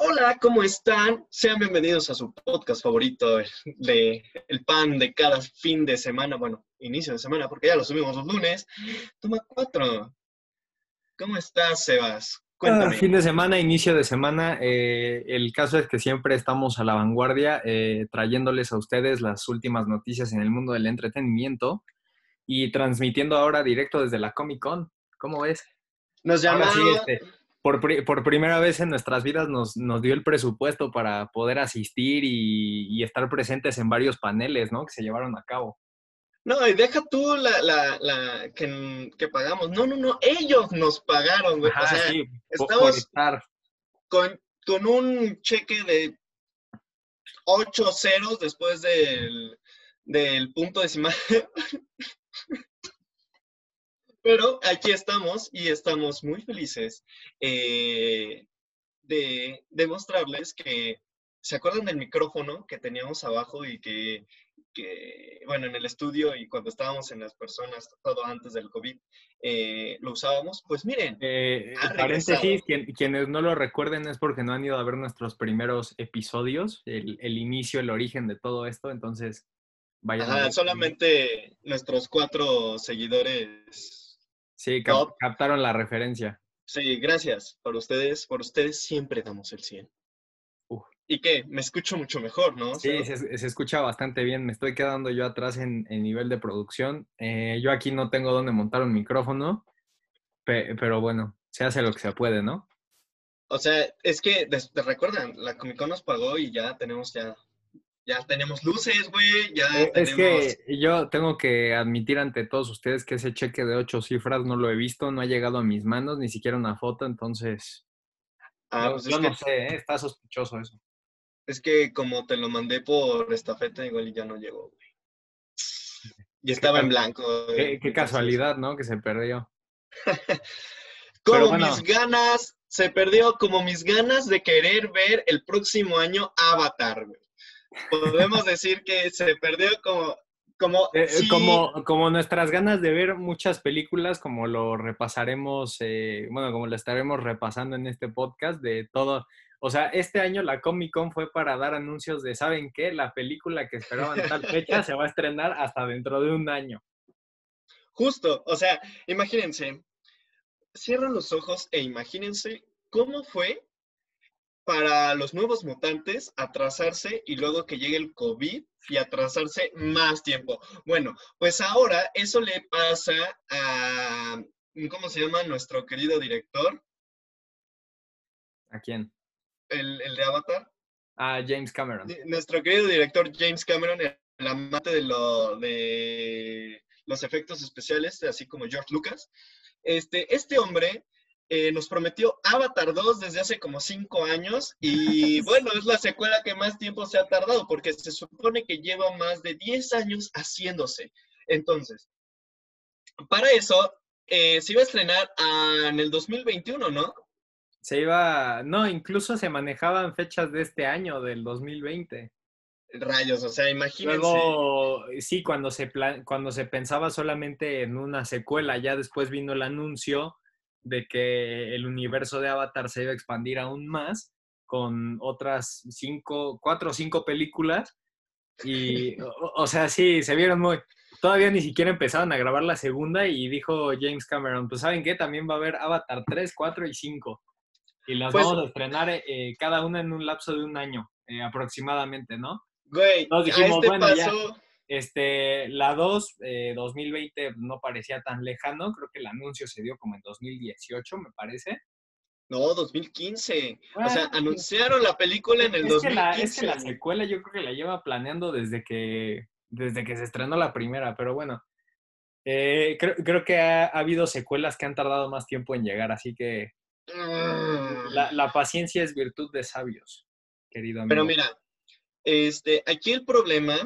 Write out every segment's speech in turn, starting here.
Hola, ¿cómo están? Sean bienvenidos a su podcast favorito de El Pan de cada fin de semana, bueno, inicio de semana, porque ya lo subimos los lunes. Toma cuatro. ¿Cómo estás, Sebas? Cuéntame. fin de semana, inicio de semana. eh, el caso es que siempre estamos a la vanguardia, eh, trayéndoles a ustedes las últimas noticias en el mundo del entretenimiento y transmitiendo ahora directo desde la Comic Con. ¿Cómo ves? Nos llamaron. sí, este, por, pri- por primera vez en nuestras vidas nos, nos dio el presupuesto para poder asistir y, y estar presentes en varios paneles, ¿no? Que se llevaron a cabo. No, y deja tú la, la, la que, que pagamos. No, no, no, ellos nos pagaron, güey. Ajá, o sea, sí, estamos con, con un cheque de ocho ceros después del, del punto decimal. Pero aquí estamos y estamos muy felices eh, de demostrarles que, ¿se acuerdan del micrófono que teníamos abajo y que, que, bueno, en el estudio y cuando estábamos en las personas, todo antes del COVID, eh, lo usábamos? Pues miren, Eh, paréntesis, quien- quienes no lo recuerden es porque no han ido a ver nuestros primeros episodios, el, el inicio, el origen de todo esto, entonces vayan. ajá, solamente nuestros cuatro seguidores. Sí, cap- top. captaron la referencia. Sí, gracias por ustedes. Por ustedes siempre damos el 100. Uf. ¿Y qué? Me escucho mucho mejor, ¿no? O Sí, se, se escucha bastante bien. Me estoy quedando yo atrás en, en nivel de producción. Eh, yo aquí no tengo donde montar un micrófono, pe- pero bueno, se hace lo que se puede, ¿no? o sea, es que, te recuerdan, la Comic Con nos pagó y ya tenemos ya, ya tenemos luces, güey, ya Eh, Es tenemos... que yo tengo que admitir ante todos ustedes que ese cheque de ocho cifras no lo he visto, no ha llegado a mis manos, ni siquiera una foto, entonces Ah, yo, pues yo es, que, no sé, ¿eh? está sospechoso eso. es que como te lo mandé por estafeta, igual ya no llegó, güey. Y estaba en blanco. güey, Qué, casualidad, ¿no? Que se perdió. Como bueno. mis ganas, se perdió como mis ganas de querer ver el próximo año Avatar, güey. Podemos decir que se perdió como, como, Eh, eh, sí, como, como nuestras ganas de ver muchas películas, como lo repasaremos, eh, bueno, como lo estaremos repasando en este podcast de todo. O sea, este año la Comic Con fue para dar anuncios de, ¿saben qué? La película que esperaban tal fecha se va a estrenar hasta dentro de un año. justo, o sea, imagínense, cierran los ojos e imagínense cómo fue para los nuevos mutantes atrasarse y luego que llegue el COVID y atrasarse más tiempo. Bueno, pues ahora eso le pasa a, ¿cómo se llama? Nuestro querido director, ¿A quién? el, el de Avatar. A James Cameron. Nuestro querido director James Cameron, el, el amante de, lo, de los efectos especiales, así como George Lucas. Este, este hombre eh, nos prometió Avatar 2 desde hace como cinco años y bueno, es la secuela que más tiempo se ha tardado porque se supone que lleva más de 10 años haciéndose. Entonces, para eso eh, se iba a estrenar ah, en el 2021, ¿no? Se iba, no, incluso se manejaban fechas de este año, del 2020. Rayos, o sea, imagínense. Luego, sí, cuando se, cuando se pensaba solamente en una secuela, ya después vino el anuncio de que el universo de Avatar se iba a expandir aún más con otras cinco, cuatro o cinco películas. Y, o, o sea, sí, se vieron muy... Todavía ni siquiera empezaron a grabar la segunda y dijo James Cameron, pues ¿saben qué? También va a haber Avatar 3, 4 y 5. Y las Pues- vamos a estrenar eh, cada una en un lapso de un año eh, aproximadamente, ¿no? Güey, Nos a dijimos, este bueno, ya. Este, la 2, eh, 2020 no parecía tan lejano, creo que el anuncio se dio como en 2018, me parece. No, 2015. o sea, Bueno, anunciaron la película en el es, que 2015. la, es que la secuela yo creo que la lleva planeando desde que, desde que se estrenó la primera, pero bueno, eh, creo, creo que ha, ha habido secuelas que han tardado más tiempo en llegar, así que Mm. la, la paciencia es virtud de sabios, querido amigo. Pero mira, este, aquí el problema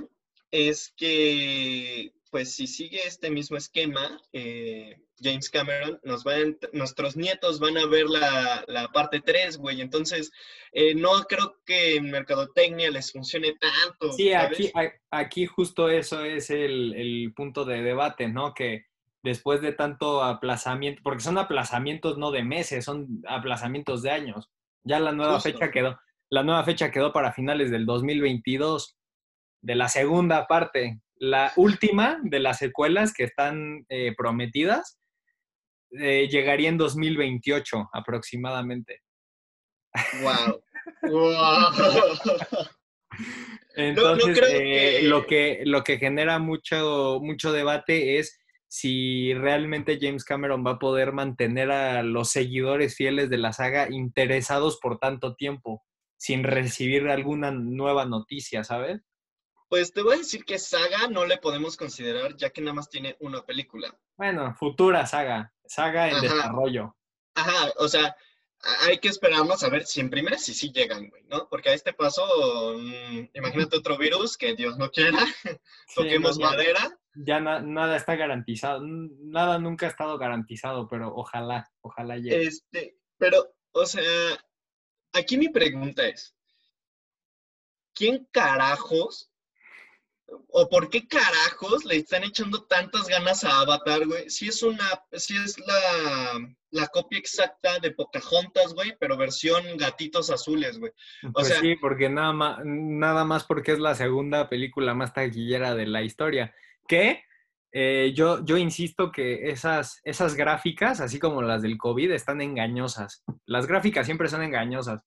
es que, pues, si sigue este mismo esquema, eh, James Cameron, nos va a ent- nuestros nietos van a ver la, la parte 3, güey. Entonces, eh, no creo que en mercadotecnia les funcione tanto. Sí, ¿sabes? aquí, aquí justo eso es el, el punto de debate, ¿no? Que después de tanto aplazamiento, porque son aplazamientos no de meses, son aplazamientos de años. Ya la nueva Justo. fecha quedó. La nueva fecha quedó para finales del 2022, de la segunda parte. La última de las secuelas que están eh, prometidas eh, llegaría en 2028 aproximadamente. Wow. wow. Entonces, eh, que- lo, que, lo que genera mucho, mucho debate es si realmente James Cameron va a poder mantener a los seguidores fieles de la saga interesados por tanto tiempo, sin recibir alguna nueva noticia, ¿sabes? Pues te voy a decir que saga no le podemos considerar ya que nada más tiene una película. Bueno, futura saga, saga en Ajá. desarrollo. Ajá, o sea, hay que esperarnos a ver si en primera sí sí llegan, güey, ¿no? Porque a este paso, mm, imagínate otro virus que Dios no quiera, Sí, toquemos no, ya- madera. Ya na- nada está garantizado, nada nunca ha estado garantizado, pero ojalá, ojalá llegue. Este, pero, o sea, aquí mi pregunta es, ¿quién carajos o por qué carajos le están echando tantas ganas a Avatar, güey? Si es una, si es la, la copia exacta de Pocahontas, güey, pero versión gatitos azules, güey. Pues sea- sí, porque nada más, nada más porque es la segunda película más taquillera de la historia. Que eh, yo, yo insisto que esas, esas gráficas, así como las del COVID, están engañosas. Las gráficas siempre son engañosas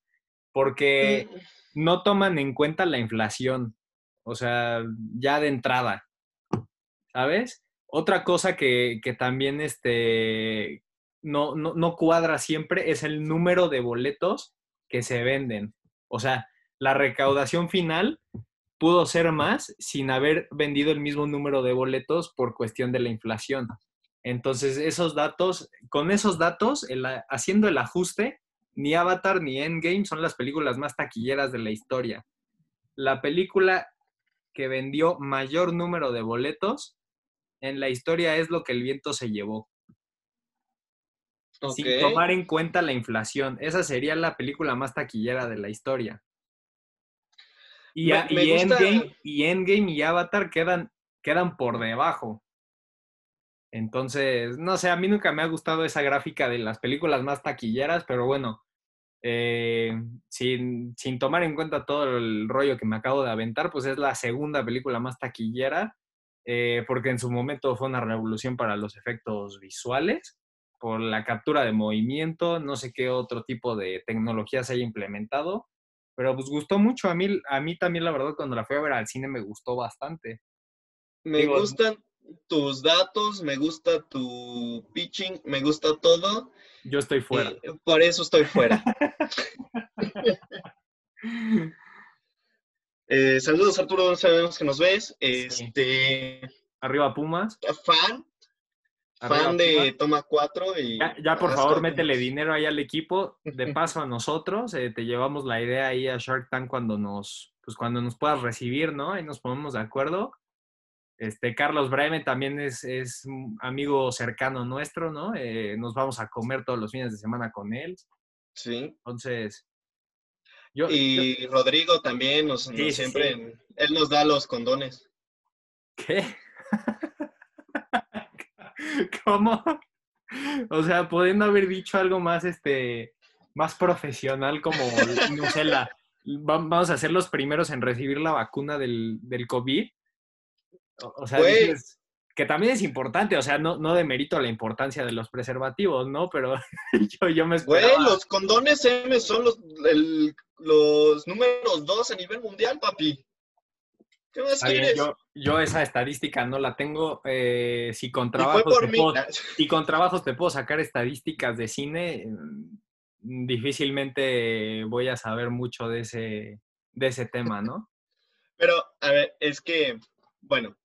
porque Mm, no toman en cuenta la inflación. O sea, ya de entrada. ¿Sabes? Otra cosa que, que también este, no, no, no cuadra siempre es el número de boletos que se venden. O sea, la recaudación final pudo ser más sin haber vendido el mismo número de boletos por cuestión de la inflación. Entonces, esos datos, con esos datos, haciendo el ajuste, ni Avatar ni Endgame son las películas más taquilleras de la historia. La película que vendió mayor número de boletos en la historia es lo que el viento se llevó sin tomar en cuenta la inflación. Esa sería la película más taquillera de la historia. Y, Me- a- me y gusta- Endgame, y Endgame y Avatar quedan, quedan por debajo. Entonces, no sé, a mí nunca me ha gustado esa gráfica de las películas más taquilleras, pero bueno, eh, sin, sin tomar en cuenta todo el rollo que me acabo de aventar, pues es la segunda película más taquillera, eh, porque en su momento fue una revolución para los efectos visuales, por la captura de movimiento, no sé qué otro tipo de tecnología se haya implementado, pero pues gustó mucho. A mí, a mí también, la verdad, cuando la fui a ver al cine me gustó bastante. Me Digo- gustan tus datos, me gusta tu pitching, me gusta todo. Yo estoy fuera. eh, por eso estoy fuera. Eh, saludos Arturo, sabemos que nos ves. Este, Arriba Pumas. fan, Arriba fan de Pumas. Toma 4 y Ya, ya, por favor, métele dinero ahí al equipo. De paso a nosotros, eh, te llevamos la idea ahí a Shark Tank cuando nos, pues cuando nos puedas recibir, ¿no? Ahí nos ponemos de acuerdo. Este, Carlos Breme también es, es un amigo cercano nuestro, ¿no? Eh, nos vamos a comer todos los fines de semana con él. Sí. Entonces, yo, yo- Y Rodrigo también, nos, Sí, siempre, sí. él nos da los condones. ¿qué? ¿Cómo? O sea, pudiendo haber dicho algo más, este, más profesional como, no sé, la, va- vamos a ser los primeros en recibir la vacuna del, del COVID. O, o sea, Güey. dices, que también es importante, o sea, no, no demerito la importancia de los preservativos, ¿no? Pero yo, yo me Güey, esperaba... los condones M son los, el- los números dos a nivel mundial, papi. ¿Qué más quieres? yo, yo esa estadística no la tengo. eh, si con trabajos te puedo- con trabajos te puedo sacar estadísticas de cine, mm, difícilmente voy a saber mucho de ese, de ese tema, ¿no? Pero, a ver, es que, bueno,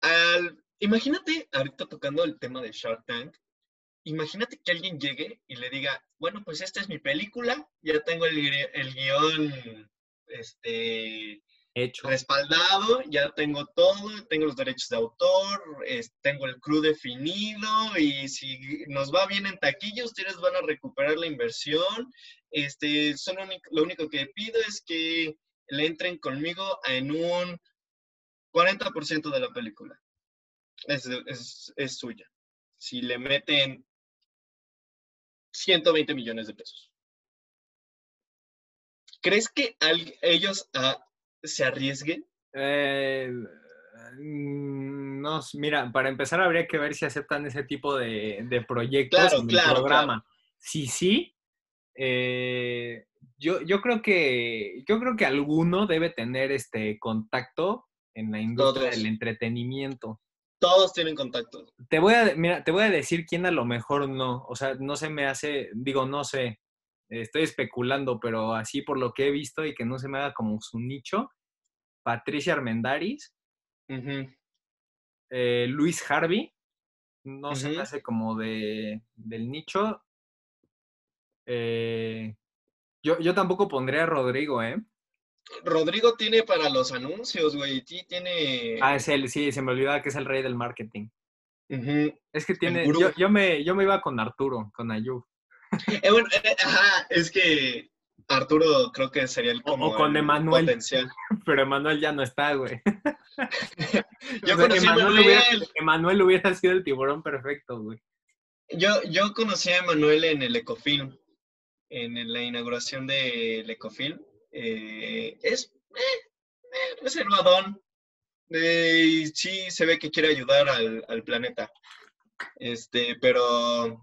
al, imagínate, ahorita tocando el tema de Shark Tank, imagínate que alguien llegue y le diga, bueno, pues esta es mi película, ya tengo el, el guion, este, Hecho. respaldado, ya tengo todo, tengo los derechos de autor, es- tengo el crew definido y si nos va bien en taquilla, ustedes van a recuperar la inversión. Este, único- lo único que pido es que le entren conmigo en un 40% de la película. Es, es- es suya. Si le meten 120 millones de pesos. ¿Crees que al- ellos ah, se arriesguen? Eh, mm, no, mira, para empezar habría que ver si aceptan ese tipo de, de proyectos Claro, en el claro, programa. Si sí, eh, yo, yo creo que yo creo que alguno debe tener este contacto en la industria Todos. del entretenimiento. Todos tienen contacto. Te voy a, mira, te voy a decir quién a lo mejor no. O sea, no se me hace, digo, no sé, estoy especulando, pero así por lo que he visto y que no se me haga como su nicho, Patricia Armendaris, eh, Luis Harvey, no se me hace como de, del nicho. Eh, yo, yo tampoco pondría a Rodrigo, ¿eh? Rodrigo tiene para los anuncios, güey. Tiene. Ah, es él, sí, se me olvidaba que es el rey del marketing. Es que tiene, yo, yo me, yo me iba con Arturo, con Ayub. Eh, bueno, eh, ajá, es que Arturo creo que sería el O- o como con el Emanuel. potencial. Pero Emanuel ya no está, güey. Yo O sea, conocí a Emanuel hubiera, Emanuel. Emanuel hubiera sido el tiburón perfecto, güey. Yo, yo conocí a Emanuel en el Ecofilm, en la inauguración del Ecofilm. Eh, es eh, eh, reservadón. Eh, y sí se ve que quiere ayudar al, al planeta. Este, pero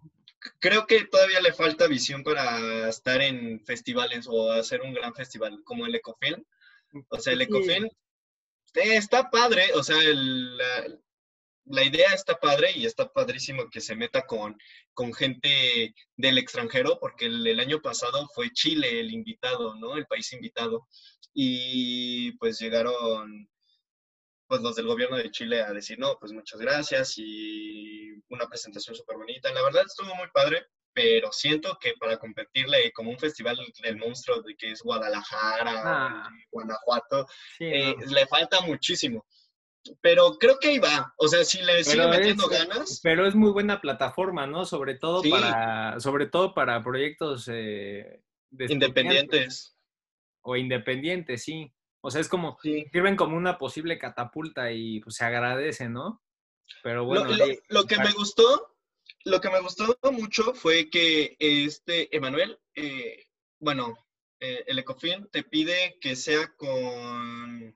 creo que todavía le falta visión para estar en festivales o hacer un gran festival como el Ecofilm. O sea, el. Ecofilm está padre, o sea, el- la, idea está padre y está padrísimo que se meta con, con gente del extranjero, porque el, el año pasado fue Chile el invitado, ¿no? El país invitado. Y pues llegaron pues los del gobierno de Chile a decir, no, pues muchas gracias y una presentación súper bonita. La verdad estuvo muy padre, pero siento que para competirle como un festival del monstruo de que es Guadalajara Ah. Guanajuato, Sí, eh, no. le falta muchísimo. Pero creo que ahí va. O sea, si le sigue metiendo es- ganas, Pero es muy buena plataforma, ¿no? Sobre todo Sí. para, sobre todo para proyectos eh, independientes. o independientes, sí. O sea, es como, Sí. sirven como una posible catapulta y pues se agradece, ¿no? Pero bueno, lo- que me gustó, lo que me gustó mucho fue que este Emanuel, eh, bueno, eh, el Ecofin te pide que sea con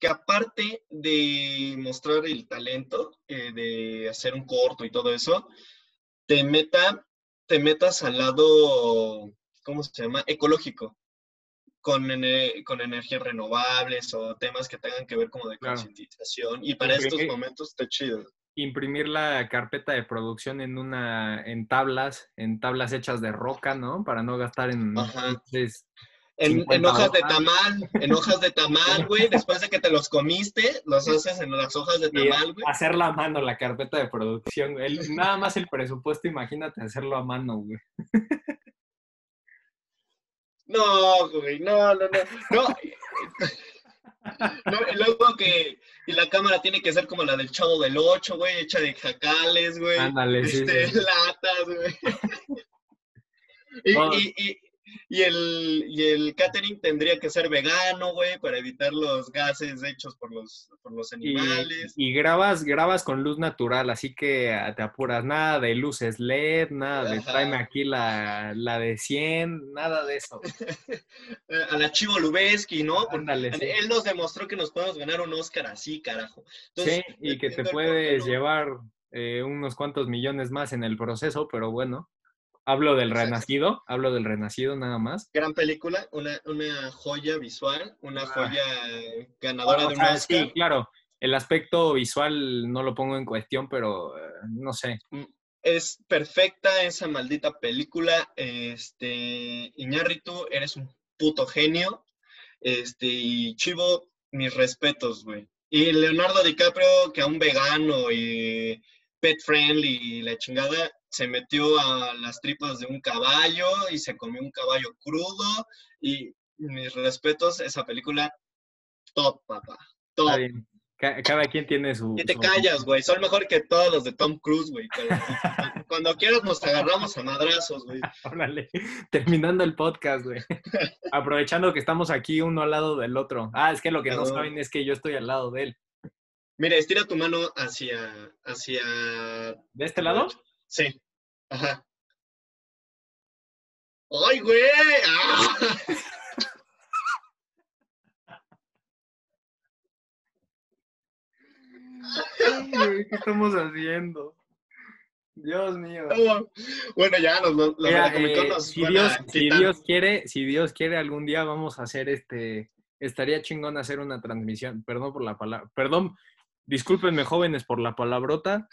que aparte de mostrar el talento, eh, de hacer un corto y todo eso, te meta, te metas al lado, ¿cómo se llama? Ecológico. Con, con energías renovables o temas que tengan que ver como de Claro. concientización. Y para estos momentos está chido. imprimir la carpeta de producción en una, en tablas, en tablas hechas de roca, ¿no? Para no gastar en Ajá. En, en 50 hojas de tamal, en hojas de tamal, güey. Después de que te los comiste, los haces en las hojas de tamal, güey. hacerla a mano la carpeta de producción. güey. Nada más el presupuesto, imagínate hacerlo a mano, güey. No, güey, no, no, no. No, No, y luego que y la cámara tiene que ser como la del Chavo del 8, güey, hecha de jacales, güey. Ándale, sí, este, sí, sí. latas, güey. y, y, y el, y el catering tendría que ser vegano, güey, para evitar los gases hechos por los, por los animales. y grabas, grabas con luz natural, así que ah, te apuras. Nada de luces LED, nada de Ajá. tráeme aquí la, la de 100, nada de eso. Eh, A la Chivo Lubeski, ¿no? Porque Ándale, sí. él nos demostró que nos podemos ganar un Oscar así, carajo. Sí, y que te entiendo el por qué puedes llevar eh, unos cuantos millones más en el proceso, pero bueno. Hablo del Exacto. renacido, hablo del renacido nada más. Gran película, una, una joya visual, una Ah. joya ganadora de un sea, Oscar. sí, claro, el aspecto visual no lo pongo en cuestión, pero eh, no sé. Es perfecta esa maldita película. Este, Iñárritu, eres un puto genio. Este, y Chivo, mis respetos, güey. Y Leonardo DiCaprio, que a un vegano y pet friendly y la chingada, se metió a las tripas de un caballo y se comió un caballo crudo. Y mis respetos, esa película, top, papá. Top. Está bien. Ca- Cada quien tiene su. Y te su- callas, güey. Son mejor que todos los de Tom Cruise, güey. Cuando quieras nos agarramos a madrazos, güey. Órale, terminando el podcast, güey. Aprovechando que estamos aquí uno al lado del otro. Ah, es que lo que no saben es que yo estoy al lado de él. Mira, estira tu mano hacia, hacia... ¿De este lado? Sí. Ajá. ¡Ay, güey! ¡Ah! ¿qué estamos haciendo? Dios mío. Bueno, ya nos lo, eh, si, Dios, si Dios quiere, si Dios quiere, algún día vamos a hacer este. Estaría chingón hacer una transmisión. Perdón por la palabra. Perdón, discúlpenme, jóvenes, por la palabrota.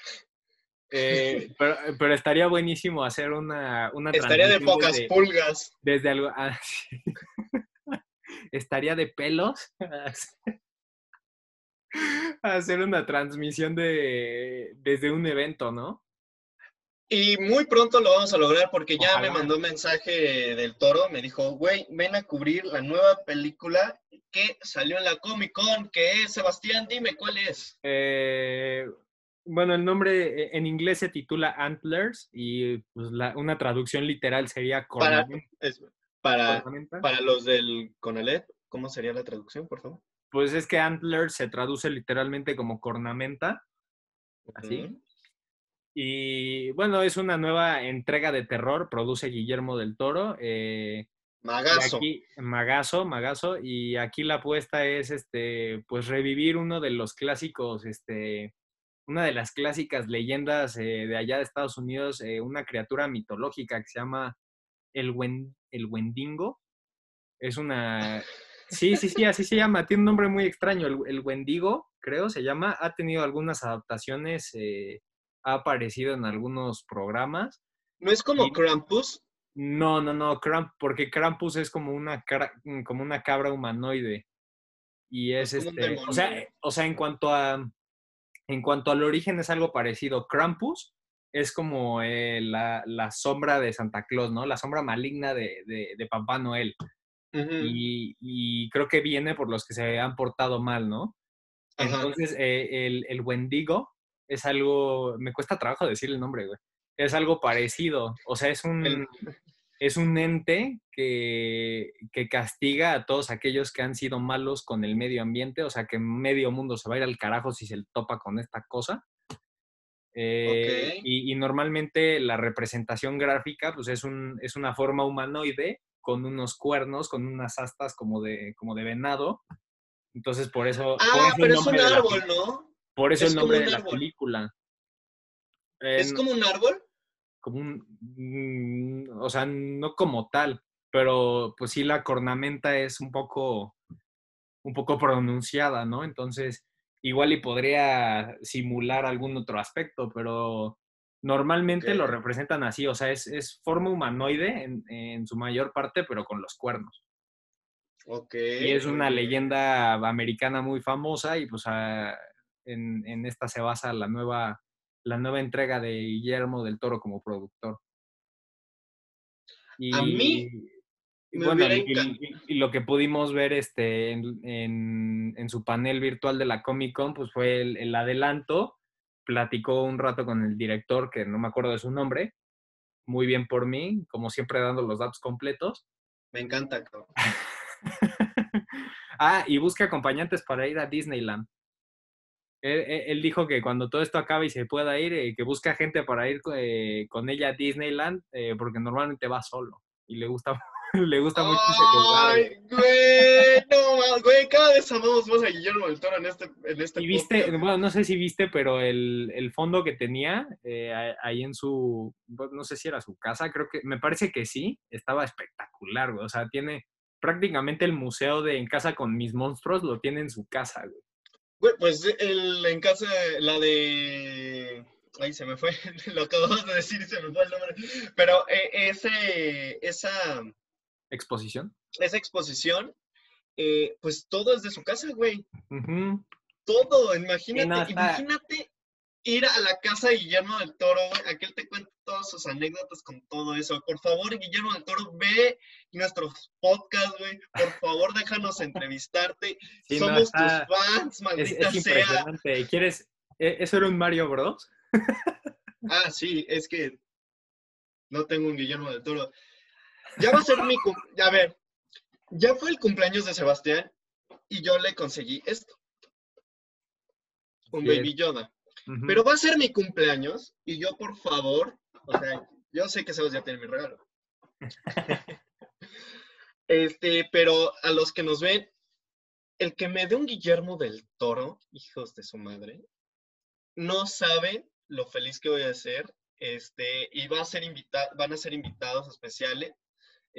Eh, pero, estaría buenísimo hacer una, una Estaría de pocas pulgas. Desde algo. Ah, estaría de pelos. hacer una transmisión de desde un evento, ¿no? Y muy pronto lo vamos a lograr porque ya me mandó un mensaje del toro, me dijo, güey, ven a cubrir la nueva película que salió en la Comic Con, que es, Sebastián, dime cuál es. Eh, bueno, el nombre eh, en inglés se titula Antlers y pues, una traducción literal sería cornamenta. Para, para, los del Conalep, ¿cómo sería la traducción, por favor? Pues es que Antlers se traduce literalmente como cornamenta. Así. Y bueno, es una nueva entrega de terror, produce Guillermo del Toro. Eh, Magazo. Magazo, Magazo. Y aquí la apuesta es este, pues revivir uno de los clásicos, este, una de las clásicas leyendas eh, de allá de Estados Unidos, eh, una criatura mitológica que se llama el, el Wendigo. Es una. Sí, sí, sí, así se llama. Tiene un nombre muy extraño. El, el Wendigo, creo, se llama. Ha tenido algunas adaptaciones ha aparecido en algunos programas. ¿No es como Krampus? No, no, no, porque Krampus es como una, como una cabra humanoide. Y es, este, o sea, o sea, en cuanto a, en cuanto al origen es algo parecido. Krampus es como eh, la, sombra de Santa Claus, ¿no? La sombra maligna de, de, Papá Noel. y, y, creo que viene por los que se han portado mal, ¿no? Entonces, eh, el, el Wendigo es algo, me cuesta trabajo decir el nombre, güey. Es algo parecido, o sea, es un, es un ente que, que, castiga a todos aquellos que han sido malos con el medio ambiente, o sea, que medio mundo se va a ir al carajo si se topa con esta cosa. Eh, y, normalmente la representación gráfica, pues es, un, es una forma humanoide con unos cuernos, con unas astas como de, como de venado. Entonces, por eso... Ah, pero es un árbol, ¿no? Por eso el nombre de la película. ¿Es como un árbol? Como un. Mm, o sea, no como tal, pero pues sí la cornamenta es un poco. un poco pronunciada, ¿no? Entonces, igual y podría simular algún otro aspecto, pero normalmente lo representan así, o sea, es, forma humanoide en, su mayor parte, pero con los cuernos. Ok. Y es una leyenda americana muy famosa y pues a, en, esta se basa la nueva, la nueva entrega de Guillermo del Toro como productor. Y, a mí. Y, bueno, y, lo que pudimos ver este, en, en, su panel virtual de la Comic Con, pues fue el, adelanto. Platicó un rato con el director, que no me acuerdo de su nombre. Muy bien por mí, como siempre dando los datos completos. Me encanta. ah, y busca acompañantes para ir a Disneyland. Él, dijo que cuando todo esto acabe y se pueda ir, eh, que busca gente para ir eh, con ella a Disneyland, eh, porque normalmente va solo y le gusta, le gusta mucho Ay, güey, no, güey, cada vez amamos más a Guillermo del Toro en este, en este Y viste, bueno, no sé si viste, pero el, el fondo que tenía ahí en su, no sé si era su casa, creo que, me parece que sí, estaba espectacular, güey. O sea, tiene prácticamente el museo de En Casa con Mis Monstruos, lo tiene en su casa, güey pues el, en casa, la de... Ay, se me fue, lo acabas de decir y se me fue el nombre. Pero eh, ese, esa... ¿Exposición? Esa exposición, eh, pues todo es de su casa, güey. Todo, imagínate, imagínate ir a la casa de Guillermo del Toro, güey. Aquí él te cuenta todas sus anécdotas con todo eso. Por favor, Guillermo del Toro, ve nuestros podcasts, güey. Por favor, déjanos entrevistarte. Somos tus fans, maldita es, es impresionante. ¿Quieres? ¿e-, ¿Eso era un Mario Bros? ah, sí, es que no tengo un Guillermo del Toro. Ya va a ser mi. A ver, ya fue el cumpleaños de Sebastián y yo le conseguí esto. Un Baby Yoda. Pero va a ser mi cumpleaños y yo, por favor, o sea, yo sé que Sebas ya tiene mi regalo. este, pero a los que nos ven, el que me dé un Guillermo del Toro, hijos de su madre, no saben lo feliz que voy a ser. Este, y va a ser invita van a ser invitados especiales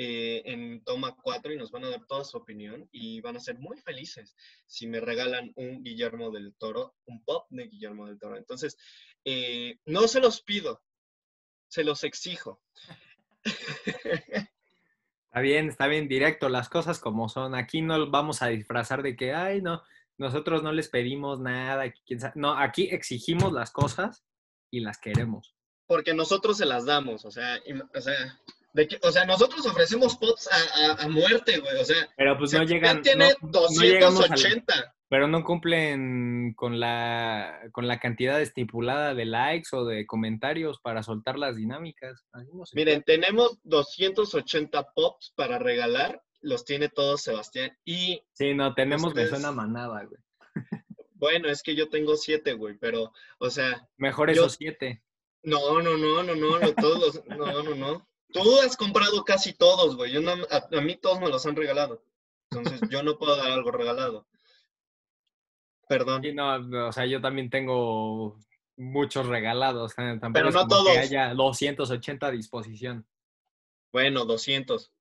eh, en Toma 4 y nos van a dar toda su opinión y van a ser muy felices si me regalan un Guillermo del Toro, un pop de Guillermo del Toro. Entonces, eh, no se los pido, se los exijo. Está bien, está bien, directo, las cosas como son. Aquí no vamos a disfrazar de que, ay, no, nosotros no les pedimos nada. No, aquí exigimos las cosas y las queremos. Porque nosotros se las damos, o sea, o sea o sea, nosotros ofrecemos pops a, muerte, güey. O sea, pero pues no llegan. tiene 280. pero no cumplen con la, con la cantidad estipulada de likes o de comentarios para soltar las dinámicas. Miren, tenemos 280 pops para regalar. Los tiene todos Sebastián. Y. Sí, no, tenemos me suena manada, güey. Bueno, es que yo tengo siete, güey, pero, o sea. Mejor esos siete. No, no, no, no, no, no, todos no, no, no. Tú has comprado casi todos, güey. Yo a, mí todos me los han regalado. Entonces, yo no puedo dar algo regalado. Perdón. no, o sea, yo también tengo muchos regalados. ¿eh? Pero no todos. Que haya 280 a disposición. Bueno, 200.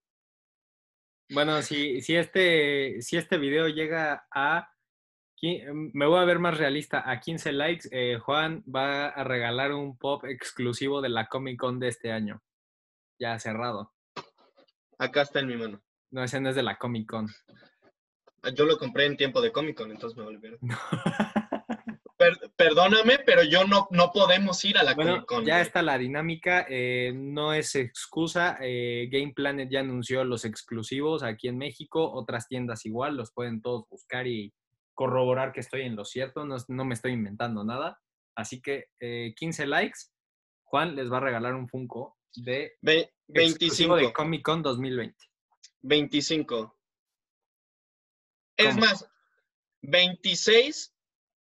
Bueno, si, si, este, si este video llega a... Me voy a ver más realista. A 15 likes, eh, Juan va a regalar un pop exclusivo de la Comic Con de este año ya cerrado. Acá está en mi mano. No, ese no es de la Comic Con. Ah, yo lo compré en tiempo de Comic Con, entonces me volvieron. perdóname, pero yo no, no podemos ir a la Comic Con. Ya está la dinámica, eh, no es excusa. Eh, Game Planet ya anunció los exclusivos aquí en México, otras tiendas igual, los pueden todos buscar y corroborar que estoy en lo cierto, no, me estoy inventando nada. Así que 15 eh, likes, Juan les va a regalar un Funko de 25 de Comic Con 2020. 25. Es más, 26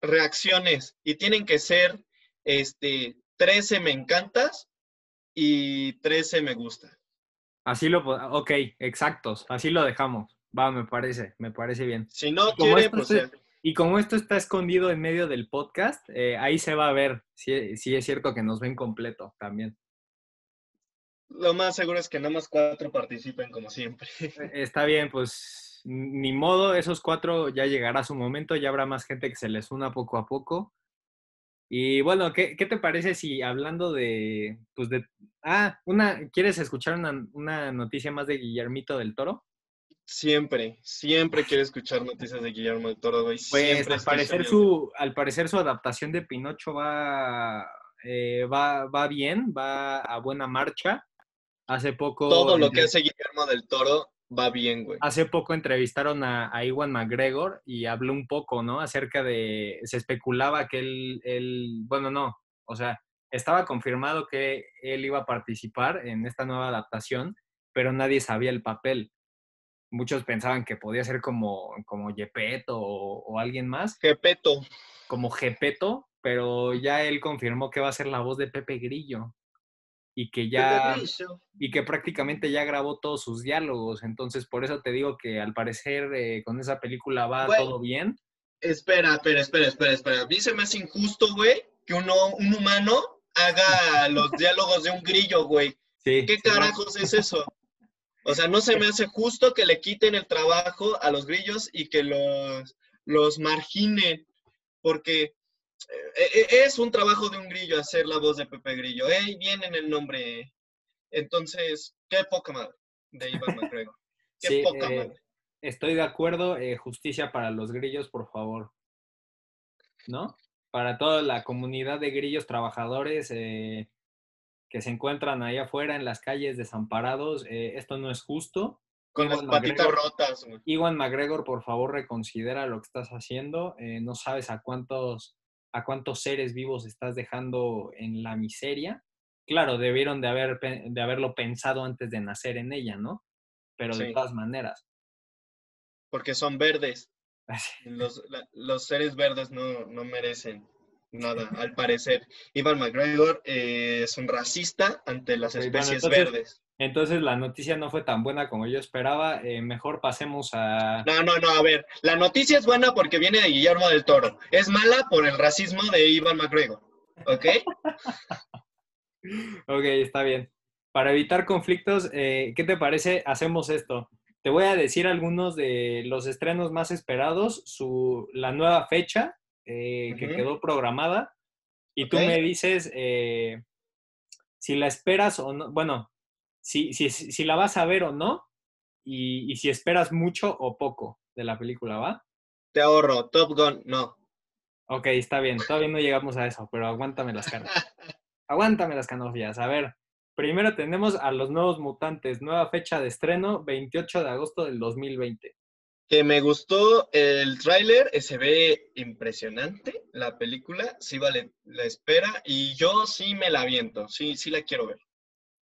reacciones y tienen que ser este 13 me encantas y 13 me gusta. Así lo, ok, exactos, así lo dejamos. Va, me parece, me parece bien. Si no quiere, pues... Y como esto está escondido en medio del podcast, eh, ahí se va a ver si, si es cierto que nos ven completo también. Lo más seguro es que nada más cuatro participen como siempre. E, está bien, pues ni modo, esos cuatro ya llegará su momento, ya habrá más gente que se les una poco a poco. Y bueno, ¿qué, te parece si hablando de, pues de, ah, una, ¿quieres escuchar una, noticia más de Guillermito del Toro? Siempre, siempre quiero escuchar noticias de Guillermo del Toro, güey. Pues al parecer, su, al parecer su adaptación de Pinocho va, eh, va, va bien, va a buena marcha. Hace poco. Todo lo que hace Guillermo del Toro va bien, güey. Hace poco entrevistaron a, Iwan McGregor y habló un poco, ¿no? Acerca de. Se especulaba que él, él. Bueno, no. O sea, estaba confirmado que él iba a participar en esta nueva adaptación, pero nadie sabía el papel. Muchos pensaban que podía ser como, como Yepeto o, o alguien más. Gepeto. Como Gepeto, pero ya él confirmó que va a ser la voz de Pepe Grillo y que ya y que prácticamente ya grabó todos sus diálogos. Entonces, por eso te digo que al parecer eh, con esa película va todo bien. Espera, espera, espera, espera, espera. A mí se me hace injusto, güey, que uno, un humano haga los diálogos de un grillo, güey. ¿Qué carajos es eso? O sea, no se me hace justo que le quiten el trabajo a los grillos y que los, los marginen, porque es un trabajo de un grillo hacer la voz de Pepe Grillo. ¡Ey! Viene en el nombre. Entonces, qué poca madre de Iván McGregor. Qué poca eh, madre. Estoy de acuerdo. justicia para los grillos, por favor. ¿No? Para toda la comunidad de grillos trabajadores que se encuentran ahí afuera en las calles desamparados. esto no es justo. Con las patitas rotas. Iwan McGregor, por favor, reconsidera lo que estás haciendo. no sabes a cuántos a cuántos seres vivos estás dejando en la miseria. Claro, debieron de, haber, de haberlo pensado antes de nacer en ella, ¿no? Pero de todas maneras. Porque son verdes. Los, los seres verdes no, no, merecen nada, al parecer. Ivan McGregor eh, es un racista ante las especies verdes. Entonces la noticia no fue tan buena como yo esperaba. Eh, mejor pasemos a... No, no, no, a ver. La noticia es buena porque viene de Guillermo del Toro. Es mala por el racismo de Ivan McGregor. ¿Ok? ok, está bien. Para evitar conflictos, eh, ¿qué te parece? Hacemos esto. Te voy a decir algunos de los estrenos más esperados, su, la nueva fecha eh, que quedó programada, y tú me dices si la esperas o no, bueno, si, si, si, la vas a ver o no, y, y si esperas mucho o poco de la película, ¿va? Te ahorro, Top Gun, no. Ok, está bien, todavía no llegamos a eso, pero aguántame las caras. aguántame las canofías. A ver, Primero tenemos a los nuevos mutantes, nueva fecha de estreno, 28 de agosto del 2020. Que me gustó el tráiler, eh, se ve impresionante la película, sí vale la espera y yo sí me la aviento, sí, sí la quiero ver.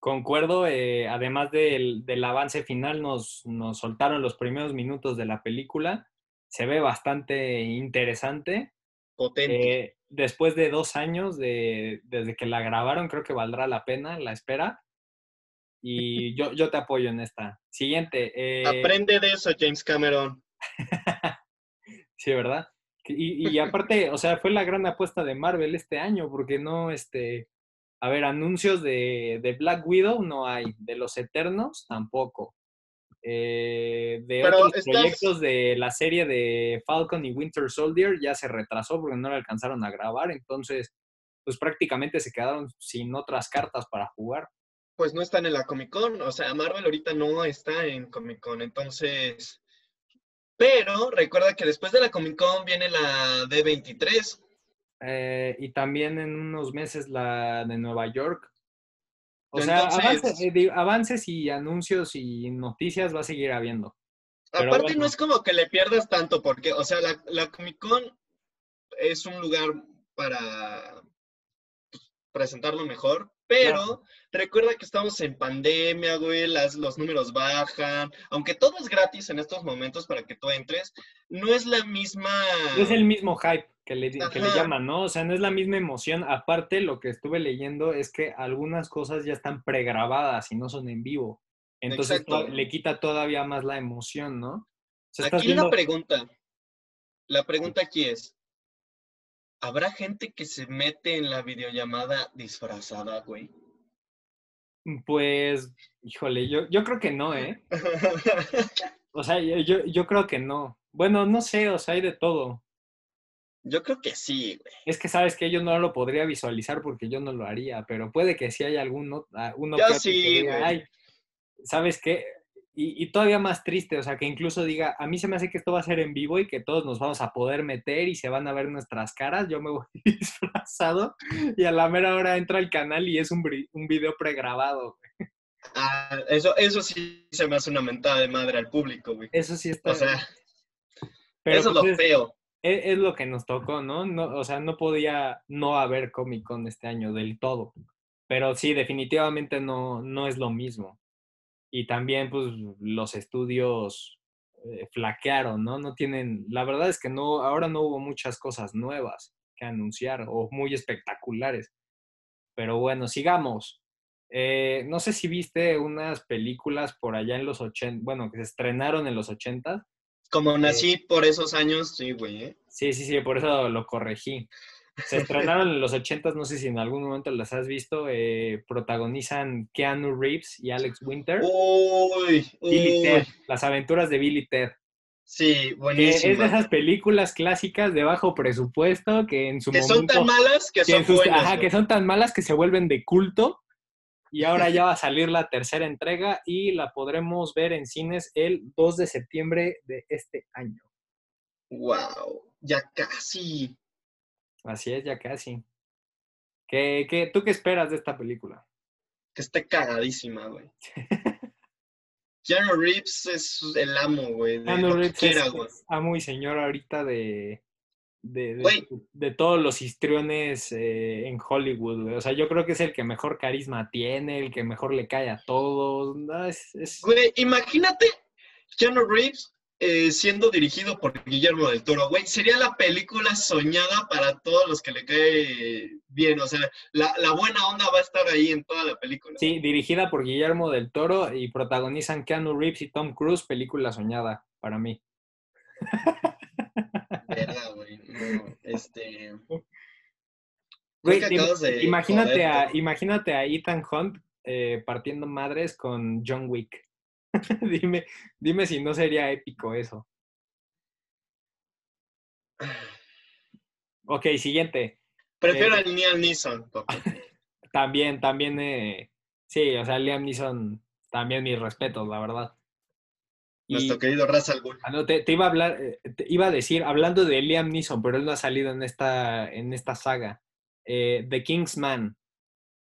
Concuerdo, eh, además del, avance final, nos, nos soltaron los primeros minutos de la película, se ve bastante interesante. Potente. Eh, después de dos años de, desde que la grabaron, creo que valdrá la pena la espera. Y yo, yo te apoyo en esta. Siguiente. Eh, Aprende de eso, James Cameron. sí, ¿verdad? Y, y, aparte, o sea, fue la gran apuesta de Marvel este año, porque no, este, a ver, anuncios de, de Black Widow no hay, de los Eternos tampoco. Eh, de otros proyectos de la serie de Falcon y Winter Soldier ya se retrasó porque no le alcanzaron a grabar, entonces pues prácticamente se quedaron sin otras cartas para jugar. Pues no están en la Comic Con, o sea, Marvel ahorita no está en Comic Con, entonces... Pero recuerda que después de la Comic Con viene la D23. Eh, y también en unos meses la de Nueva York. O sea, eh, avances, y anuncios y noticias va a seguir habiendo. Aparte no es como que le pierdas tanto, porque, o sea, la, Comic Con es un lugar para pues, presentarlo mejor, pero recuerda que estamos en pandemia, güey, las, los números bajan, aunque todo es gratis en estos momentos para que tú entres, no es la misma... Es el mismo hype que le, que le llaman, ¿no? O sea, no es la misma emoción. Aparte, lo que estuve leyendo es que algunas cosas ya están pregrabadas y no son en vivo. Entonces le quita todavía más la emoción, ¿no? aquí la pregunta, la pregunta aquí es, ¿habrá gente que se mete en la videollamada disfrazada, güey? Pues, híjole, yo, yo creo que no, ¿eh? o sea, yo, yo creo que no. Bueno, no sé, o sea, hay de todo. Yo creo que sí, güey. Es que sabes que yo no lo podría visualizar porque yo no lo haría, pero puede que sí haya alguno, ah, uno yo sí, güey. ¿sabes qué? Y, todavía más triste, o sea, que incluso diga, a mí se me hace que esto va a ser en vivo y que todos nos vamos a poder meter y se van a ver nuestras caras, yo me voy disfrazado y a la mera hora entra al canal y es un, un video pregrabado, güey. Ah, eso, eso sí se me hace una mentada de madre al público, güey. Eso sí está. O sea, eso es lo pues feo. E, es, lo que nos tocó, ¿no? ¿no? O sea, no podía no haber Comic Con este año del todo. Pero sí, definitivamente no, no es lo mismo. Y también, pues, los estudios eh, flaquearon, ¿no? No tienen, la verdad es que no, ahora no hubo muchas cosas nuevas que anunciar o muy espectaculares. Pero bueno, sigamos. Eh, no sé si viste unas películas por allá en los 80, bueno, que se estrenaron en los 80 como nací por esos años, sí, güey. ¿eh? Sí, sí, sí, por eso lo corregí. Se estrenaron en los 80, no sé si en algún momento las has visto. Eh, protagonizan Keanu Reeves y Alex Winter. Uy, Billy Ted, las aventuras de Billy Ted. Sí, buenísimo. Es de esas películas clásicas de bajo presupuesto que en su que momento... son tan malas que, son buenas. Ajá, que son tan malas que se vuelven de culto y ahora ya va a salir la tercera entrega y la podremos ver en cines el 2 de septiembre de este año. ¡Wow! Ya casi. Así es, ya casi. ¿Qué, qué, tú qué esperas de esta película? Que esté cagadísima, güey. Keanu Reeves es el amo, güey. Keanu Reeves es, amo y señor ahorita de, de, todos los histriones eh, en Hollywood. O sea, yo creo que es el que mejor carisma tiene, el que mejor le cae a todos. Güey, imagínate Keanu Reeves eh, siendo dirigido por Guillermo del Toro, güey, sería la película soñada para todos los que le cae bien. O sea, la, la, buena onda va a estar ahí en toda la película. Sí, dirigida por Guillermo del Toro y protagonizan Keanu Reeves y Tom Cruise, película soñada para mí. Verdad, güey. No, este. Güey, imagínate, a, imagínate a Ethan Hunt eh, partiendo madres con John Wick. dime, dime si no sería épico eso. Ok, siguiente. Prefiero eh, a Liam Neeson. también, también, eh, sí, o sea, Liam Neeson, también mis respetos, la verdad. Nuestro querido Ra's al ah, te, iba a hablar, eh, iba a decir, hablando de Liam Neeson, pero él no ha salido en esta, en esta saga. The Kingsman,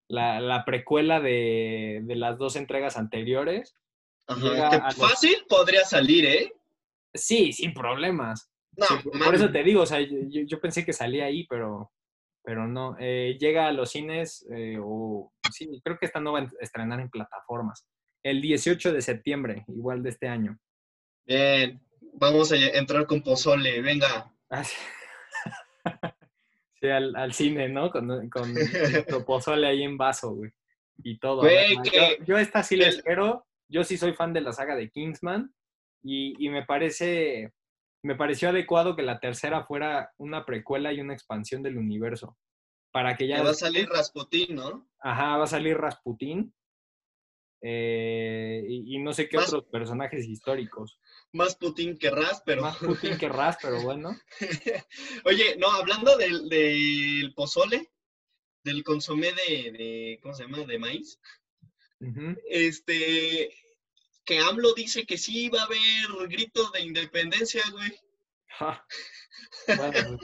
la, la precuela de, de, las dos entregas anteriores. fácil podría salir, ¿eh? Sí, sin problemas. por eso te digo, o sea, yo, pensé que salía ahí, pero, pero no. Eh, llega a los cines, eh, o sí, creo que esta no va a estrenar en plataformas. El 18 de septiembre, igual de este año. Bien, vamos a entrar con pozole, venga. Sí, al, cine, ¿no? Con, con pozole ahí en vaso, güey. Y todo. yo, esta sí la espero. Yo sí soy fan de la saga de Kingsman. Y, me parece, me pareció adecuado que la tercera fuera una precuela y una expansión del universo. Para que ya... va a salir Rasputín, ¿no? Ajá, va a salir Rasputín. Eh, y, no sé qué otros personajes históricos. Más Putin que Ras, pero... Más Putin que Ras, pero bueno. Oye, no, hablando del, del pozole, del consomé de, ¿cómo se llama? De maíz. Este, que AMLO dice que sí va a haber gritos de independencia, güey.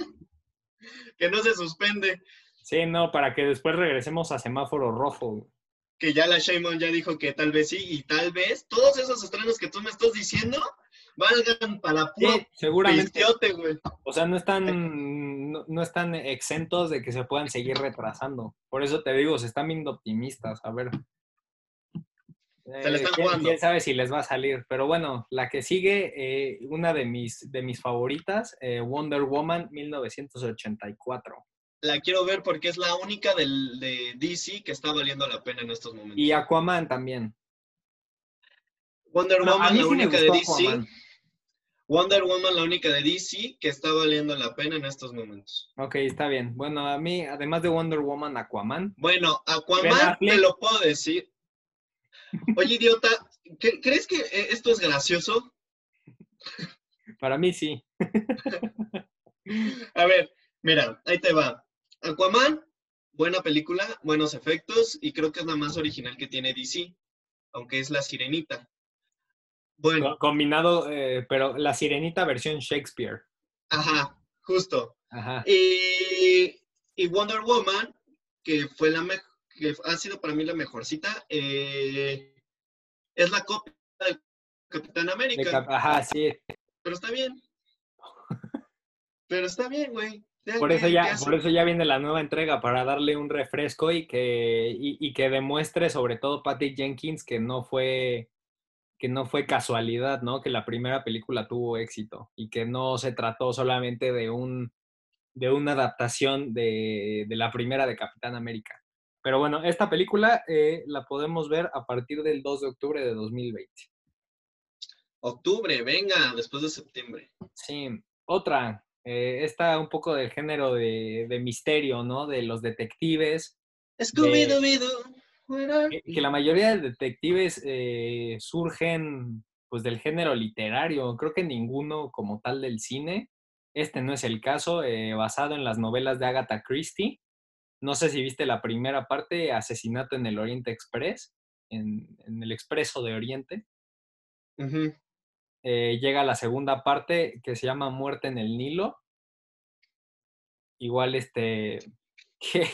que no se suspende. Sí, no, para que después regresemos a semáforo rojo. Que ya la Sheinbaum ya dijo que tal vez sí, y tal vez todos esos estrenos que tú me estás diciendo valgan para sí, seguramente. güey. O sea, no están, no, están exentos de que se puedan seguir retrasando. Por eso te digo, se están viendo optimistas. A ver, se le están eh, jugando. ¿quién, sabe si les va a salir. Pero bueno, la que sigue, eh, una de mis, de mis favoritas, eh, Wonder Woman 1984. La quiero ver porque es la única del, de DC que está valiendo la pena en estos momentos. Y Aquaman también. Wonder Woman, la única de DC. Wonder Woman, la única de DC que está valiendo la pena en estos momentos. Ok, está bien. Bueno, a mí, además de Wonder Woman, Aquaman. Bueno, Aquaman, te lo puedo decir. Oye, idiota, ¿crees que eh, esto es gracioso? Para mí sí. A ver, mira, ahí te va. Aquaman, buena película, buenos efectos y creo que es la más original que tiene DC, aunque es la sirenita. Bueno. Combinado, eh, pero la sirenita versión Shakespeare. Ajá, justo. Ajá. Y, y Wonder Woman, que fue la mejor que ha sido para mí la mejorcita, eh, es la copia del Capitán América. Ajá, sí. Pero está bien. Pero está bien, güey. Por eso, ya, por eso ya viene la nueva entrega, para darle un refresco y que, y, que demuestre sobre todo Patty Jenkins que no fue que no fue casualidad, ¿no? Que la primera película tuvo éxito y que no se trató solamente de un de una adaptación de, de la primera de Capitán América. Pero bueno, esta película eh, la podemos ver a partir del 2 de octubre de 2020. Octubre, venga, después de septiembre. Sí, otra, eh, esta un poco del género de, misterio, ¿no? De los detectives. Scooby-Doo. Que, la mayoría de detectives eh, surgen pues del género literario. Creo que ninguno como tal del cine. Este no es el caso, basado en las novelas de Agatha Christie. No sé si viste la primera parte, Asesinato en el Oriente Express, en, el Expreso de Oriente. Eh, llega la segunda parte que se llama Muerte en el Nilo. Igual, este. ¿qué?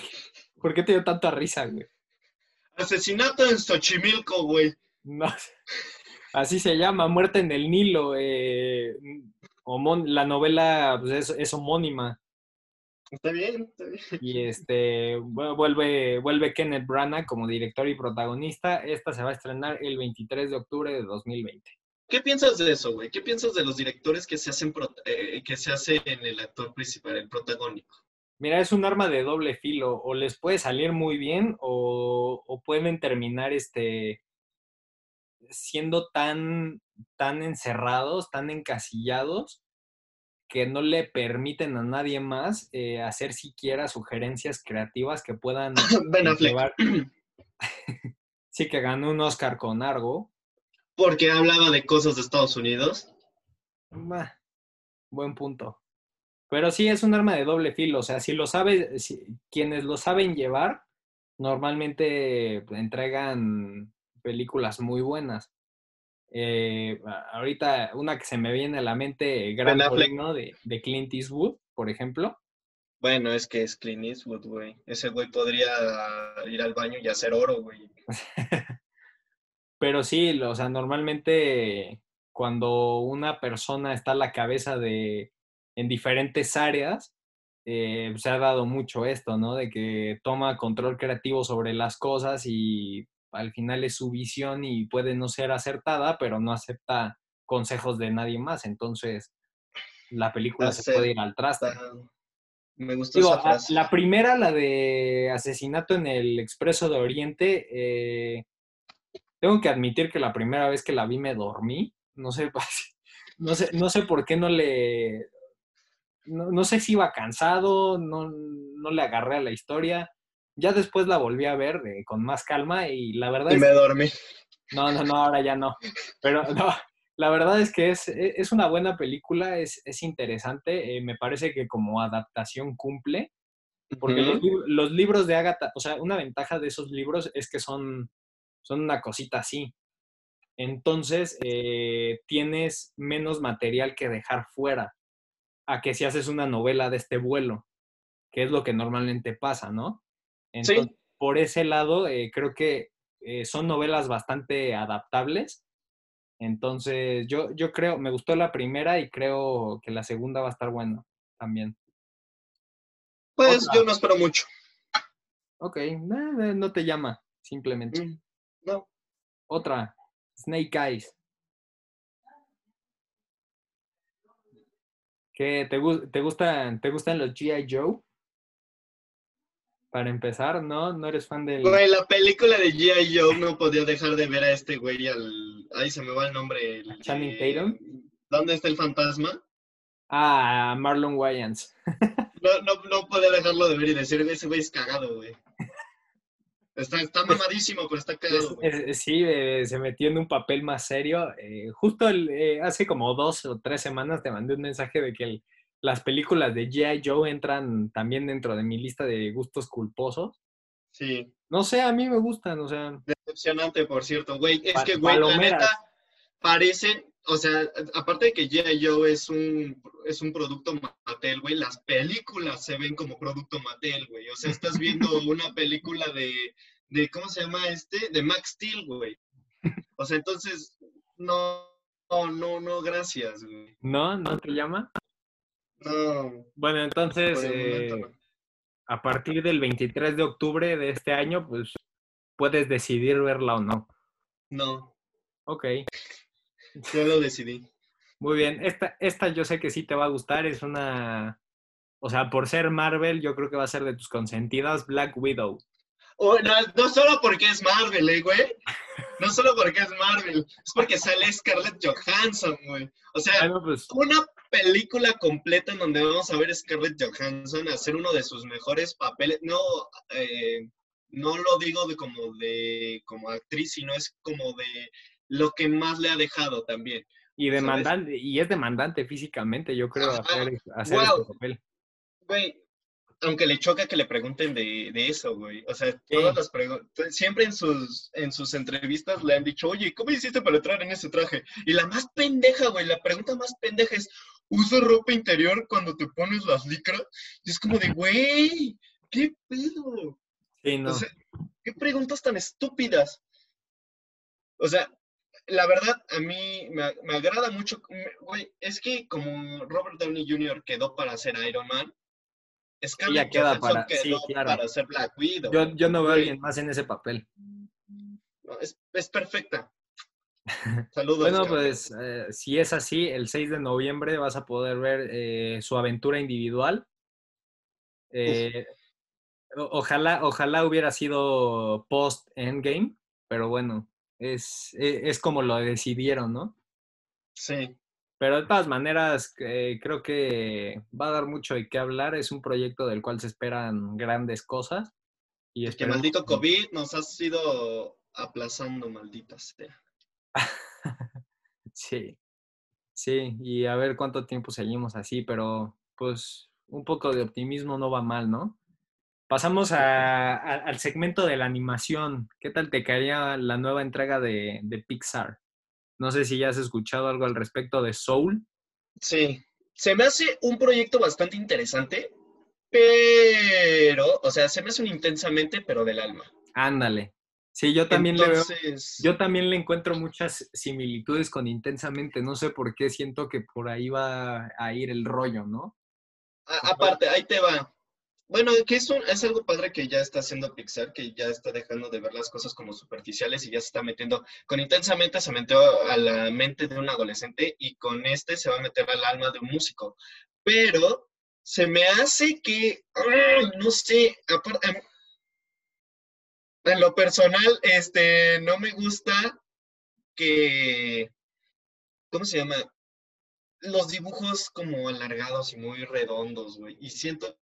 ¿Por qué te dio tanta risa, güey? Asesinato en Xochimilco, güey. No, así se llama, Muerte en el Nilo. Eh, la novela pues, es homónima. Está bien, está bien. Y este, vuelve, vuelve Kenneth Branagh como director y protagonista. Esta se va a estrenar el 23 de octubre de 2020. ¿Qué piensas de eso, güey? ¿Qué piensas de los directores que se hacen eh, que se hace en el actor principal, el protagónico? Mira, es un arma de doble filo. O les puede salir muy bien o, o pueden terminar este siendo tan, tan encerrados, tan encasillados, que no le permiten a nadie más eh, hacer siquiera sugerencias creativas que puedan ben Affleck. sí, que ganó un Oscar con Argo. Porque hablaba de cosas de Estados Unidos. buen punto. Pero sí es un arma de doble filo. O sea, si lo sabe, quienes lo saben llevar, normalmente entregan películas muy buenas. Eh, ahorita una que se me viene a la mente, Gran Torino de, de Clint Eastwood, por ejemplo. Bueno, es que es Clint Eastwood, güey. Ese güey podría ir al baño y hacer oro, güey. Pero sí, o sea, normalmente cuando una persona está a la cabeza de en diferentes áreas, eh, se ha dado mucho esto, ¿no? De que toma control creativo sobre las cosas y al final es su visión y puede no ser acertada, pero no acepta consejos de nadie más. Entonces, la película se puede ir al traste. Me gustó esa frase. La primera, la de asesinato en el Expreso de Oriente, eh, tengo que admitir que la primera vez que la vi me dormí. No sé, no sé, no sé por qué no le... No, sé si iba cansado, no, no le agarré a la historia. Ya después la volví a ver eh, con más calma y la verdad y me dormí. No, no, no, ahora ya no. Pero no, la verdad es que es, e, es una buena película, es, es interesante. Eh, me parece que como adaptación cumple. Porque los, libros de Agatha, o sea, una ventaja de esos libros es que son, son una cosita así. Entonces, eh, tienes menos material que dejar fuera a que si haces una novela de este vuelo, que es lo que normalmente pasa, ¿no? Entonces, por ese lado, eh, creo que eh, son novelas bastante adaptables. Entonces, yo, yo creo, me gustó la primera y creo que la segunda va a estar buena también. Pues yo no espero mucho. Ok, no te llama, simplemente. Mm, no. Otra, Snake Eyes. ¿Qué, te, te, gustan, ¿Te gustan los G.I. Joe? para empezar, ¿no? ¿No eres fan del...? Güey, la película de G.I. Joe no podía dejar de ver a este güey al... Ahí se me va el nombre. Channing Tatum. ¿Dónde está el fantasma? Ah, Marlon Wayans. no, no, no podía dejarlo de ver y decir, ese güey es cagado, güey. Está, está mamadísimo, pero está cagado. Güey. Sí, eh, se metió en un papel más serio. Eh, justo eh, hace como dos o tres semanas te mandé un mensaje de que el, las películas de G.I. Joe entran también dentro de mi lista de gustos culposos. Sí. No sé, a mí me gustan, o sea. Decepcionante, por cierto, güey. Es que, güey, la neta, parecen, o sea, aparte de que G.I. Joe es un, es un producto Mattel, güey, las películas se ven como producto Mattel, güey. O sea, estás viendo una película de, de, ¿cómo se llama este? De Max Steel, güey. O sea, entonces, no, no, no, no, gracias, güey. ¿No? ¿No te llama? No. Bueno, entonces, eh, a partir del 23 de octubre de este año, pues puedes decidir verla o no. No. Ok. Ya lo decidí. Muy bien. Esta, esta yo sé que sí te va a gustar. Es una. O sea, por ser Marvel, yo creo que va a ser de tus consentidas Black Widow. Oh, no, no, solo porque es Marvel, ¿eh, güey? No solo porque es Marvel, es porque sale Scarlett Johansson, güey. O sea, pues una película completa en donde vamos a ver a Scarlett Johansson hacer uno de sus mejores papeles. No, eh, no lo digo de como de como actriz, sino es como de lo que más le ha dejado también. Y demandante, y es demandante físicamente, yo creo, hacer, hacer este papel. Güey, aunque le choca que le pregunten de, eso, güey. O sea, todas las preguntas, siempre en sus, en sus entrevistas le han dicho, oye, ¿cómo hiciste para entrar en ese traje? Y la más pendeja, güey, la pregunta más pendeja es, ¿uso ropa interior cuando te pones las licras? Y es como de, güey, ¿qué pedo? Sí, no. ¿qué preguntas tan estúpidas? O sea, la verdad, a mí me, me agrada mucho, güey, es que como Robert Downey Jr. quedó para ser Iron Man, Scarlett queda para, sí, para ser Black Widow. Yo, yo no veo a alguien más en ese papel. es, es, perfecta. Saludos. Bueno, pues eh, si es así, el 6 de noviembre vas a poder ver eh, su aventura individual. Eh, ojalá, ojalá hubiera sido post Endgame, pero bueno, es, e- es como lo decidieron, ¿no? Sí. Pero de todas maneras, eh, creo que va a dar mucho de qué hablar. Es un proyecto del cual se esperan grandes cosas. Y Que esperemos maldito que- COVID nos ha sido aplazando, maldita sea. Sí, sí, y a ver cuánto tiempo seguimos así, pero pues un poco de optimismo no va mal, ¿no? Pasamos a- a- al segmento de la animación. ¿Qué tal te caería la nueva entrega de, de Pixar? No sé si ya has escuchado algo al respecto de Soul. Sí. Se me hace un proyecto bastante interesante, pero, o sea, se me hace un intensamente, pero del alma. Ándale. Sí, yo también le veo, yo también le encuentro muchas similitudes con Intensamente. No sé por qué siento que por ahí va a ir el rollo, ¿no? a- aparte, ahí te va. Bueno, que es, un- es algo padre que ya está haciendo Pixar, que ya está dejando de ver las cosas como superficiales y ya se está metiendo, con intensamente se metió a la mente de un adolescente y con este se va a meter al alma de un músico. Pero se me hace que, no sé, aparte, en, en lo personal, este, no me gusta que, ¿cómo se llama? Los dibujos como alargados y muy redondos, güey. Y siento,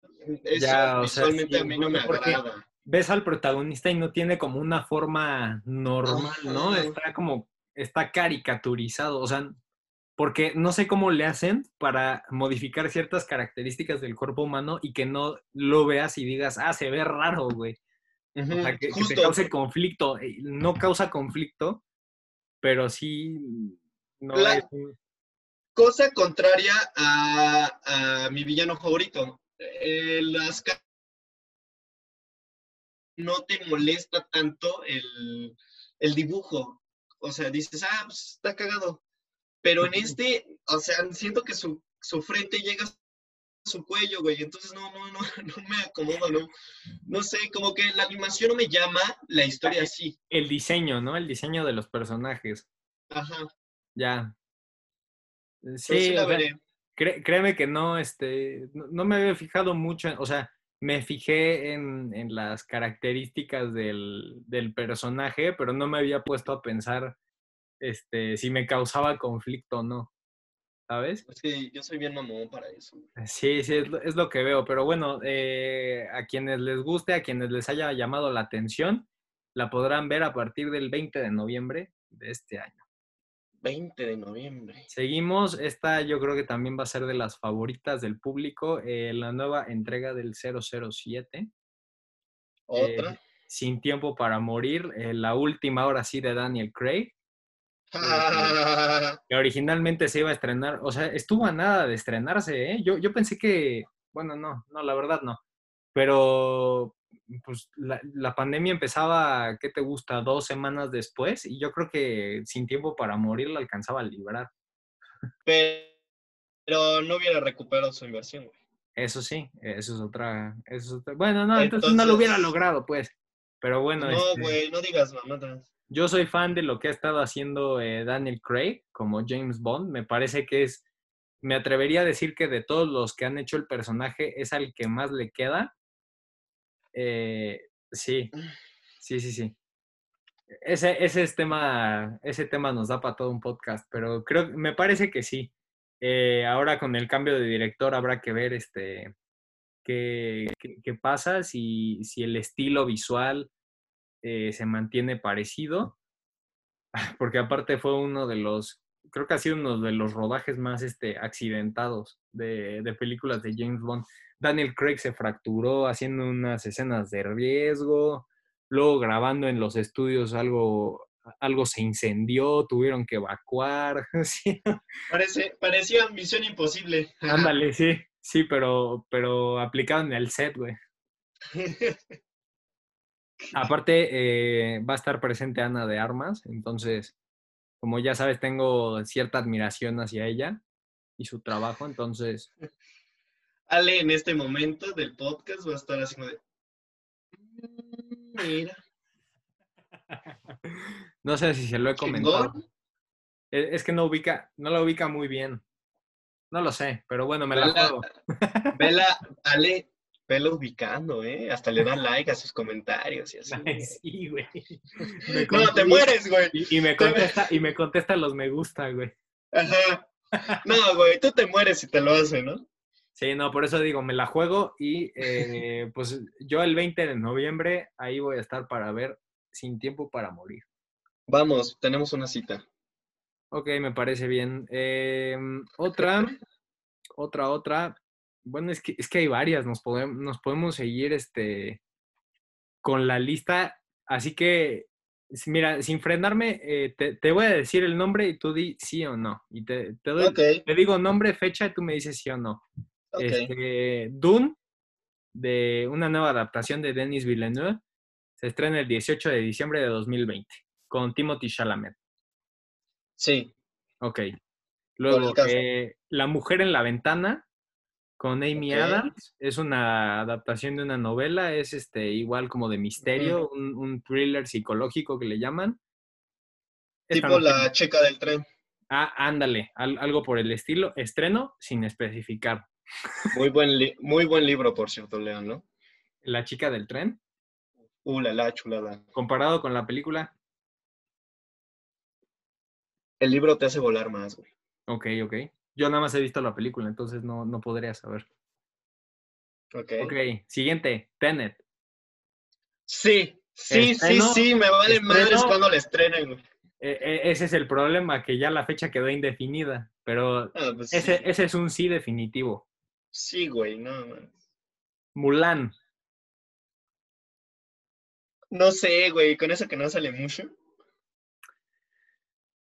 eso Ya, o sea, visualmente sí, a mí no me agrada. ves al protagonista y no tiene como una forma normal, ¿no? Está como, está caricaturizado, o sea, porque no sé cómo le hacen para modificar ciertas características del cuerpo humano y que no lo veas y digas, ah, se ve raro, güey. O Ujú, sea, que, que te cause conflicto. Eh, No causa conflicto, pero sí no La- es un- Cosa contraria a, a mi villano favorito. Eh, las no te molesta tanto el, el dibujo. O sea, dices, ah, pues está cagado. Pero en este, o sea, siento que su, su frente llega a su cuello, güey. Entonces no, no, no, no me acomoda, no. No sé, como que la animación no me llama, la historia sí. el diseño, ¿no? El diseño de los personajes. Ajá. Ya. Pero Sí, sí la sea, veré. Cré- créeme que no, este, no, no me había fijado mucho, en- o sea, me fijé en, en las características del, del personaje, pero no me había puesto a pensar este, si me causaba conflicto o no, ¿sabes? Es que yo soy bien mamón para eso. Sí, sí, es lo, es lo que veo, pero bueno, eh, a quienes les guste, a quienes les haya llamado la atención, la podrán ver a partir del 20 de noviembre de este año. 20 de noviembre. Seguimos, esta yo creo que también va a ser de las favoritas del público, eh, la nueva entrega del 007, Otra. Sin Tiempo para Morir, eh, la última ahora sí de Daniel Craig, que originalmente se iba a estrenar, o sea, estuvo a nada de estrenarse, ¿eh? Yo, yo pensé que, bueno, no, no, la verdad no, pero pues la, la pandemia empezaba, ¿qué te gusta? Dos semanas después y yo creo que Sin Tiempo para Morir la alcanzaba a librar. Pero no hubiera recuperado su inversión, güey. Eso sí, eso es otra, eso es otra- Bueno, no, entonces, no lo hubiera logrado, pues. Pero bueno, No, este, güey, no digas mamadas. yo soy fan de lo que ha estado haciendo eh, Daniel Craig como James Bond. Me parece que es, me atrevería a decir que de todos los que han hecho el personaje es al que más le queda. Eh, sí, sí, sí, sí. Ese, ese es tema, ese tema nos da para todo un podcast, pero creo, me parece que sí. Eh, ahora con el cambio de director habrá que ver este qué, qué- qué pasa, si, si el estilo visual eh, se mantiene parecido, porque aparte fue uno de los, creo que ha sido uno de los rodajes más este, accidentados de, de películas de James Bond. Daniel Craig se fracturó haciendo unas escenas de riesgo, luego grabando en los estudios algo, algo se incendió, tuvieron que evacuar. sí. Parece, parecía misión imposible. Ándale, sí, sí, pero, pero aplicado en el set, güey. Aparte, eh, va a estar presente Ana de Armas, entonces, como ya sabes, tengo cierta admiración hacia ella y su trabajo, entonces, Ale en este momento del podcast va a estar así como de. "Mm, Mira, no sé si se lo he comentado. chingón. E- Es que no ubica, no la ubica muy bien. No lo sé, pero bueno, me la juego. vela, Ale, vela ubicando, ¿eh? Hasta le dan like a sus comentarios y así. Ay, sí, güey. Me No, te mueres, güey. Y, y me contesta, y me contesta los me gusta, güey. Ajá. No, güey, tú te mueres si te lo hace, ¿no? Sí, no, por eso digo, me la juego y eh, pues yo el 20 de noviembre ahí voy a estar para ver Sin Tiempo para Morir. Vamos, tenemos una cita. Ok, me parece bien. Em, otra, otra, otra. Bueno, es que, es que hay varias, nos podemos, nos podemos seguir este, con la lista. Así que, mira, sin frenarme, eh, te, te voy a decir el nombre y tú di sí o no. Y te, te doy, Ok, te digo nombre, fecha y tú me dices sí o no. Ok. Este, Dune, de una nueva adaptación de Denis Villeneuve, se estrena el 18 de diciembre de 2020 con Timothy Chalamet. Sí, Ok. Luego, eh, La mujer en la ventana con Amy. Adams. Es una adaptación de una novela, es este igual como de misterio, un, un thriller psicológico que le llaman. Esta tipo la chica del tren. Ah, ándale, al- algo por el estilo. Estreno sin especificar. Muy buen, muy buen libro, por cierto, León, ¿no? La chica del tren, Uh, la, la chulada. comparado con la película. El libro te hace volar más, güey. Ok, ok. Yo nada más he visto la película, entonces no, no podría saber. Ok. Ok, siguiente, Tenet. Sí, sí, Estreno, sí, sí, me vale estreno. madres cuando la estrenen, güey. E- e- ese es el problema, que ya la fecha quedó indefinida, pero Ah, pues ese, sí. ese es un sí definitivo. Sí, güey, no, man. Mulan. No sé, güey, con eso que no sale mucho.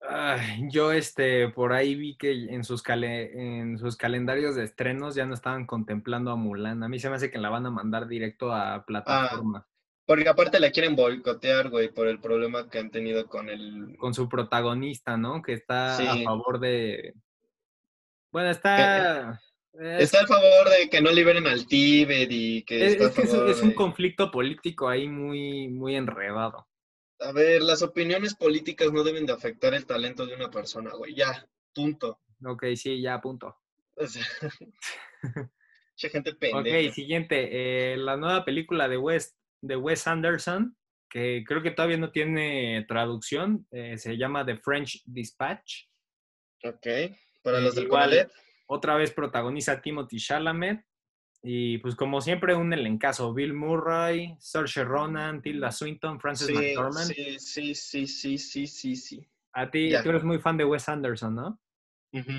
Ay, yo este por ahí vi que en sus cale- en sus calendarios de estrenos ya no estaban contemplando a Mulan. A mí se me hace que la van a mandar directo Ah. a plataforma Porque aparte la quieren boicotear, güey, por el problema que han tenido con el... con su protagonista, ¿no? Que está a favor de Bueno, está es, Está a favor de que no liberen al Tíbet y que es- es que es, favor es un de- conflicto político ahí muy muy enredado. A ver, las opiniones políticas no deben de afectar el talento de una persona, güey. Ya, punto. Ok, sí, ya punto. O sea, gente Ok, pendeja. siguiente. eh, la nueva película de Wes, de Wes Anderson, que creo que todavía no tiene traducción, eh, se llama The French Dispatch. Ok, para Eh, los del igual. Otra vez protagoniza Timothy Chalamet. Y pues como siempre un elencazo. Bill Murray, Saoirse Ronan, Tilda Swinton, Frances Sí, McDormand. sí, sí, sí, sí, sí, sí, sí. A ti, tú eres muy fan de Wes Anderson, ¿no? Ujú.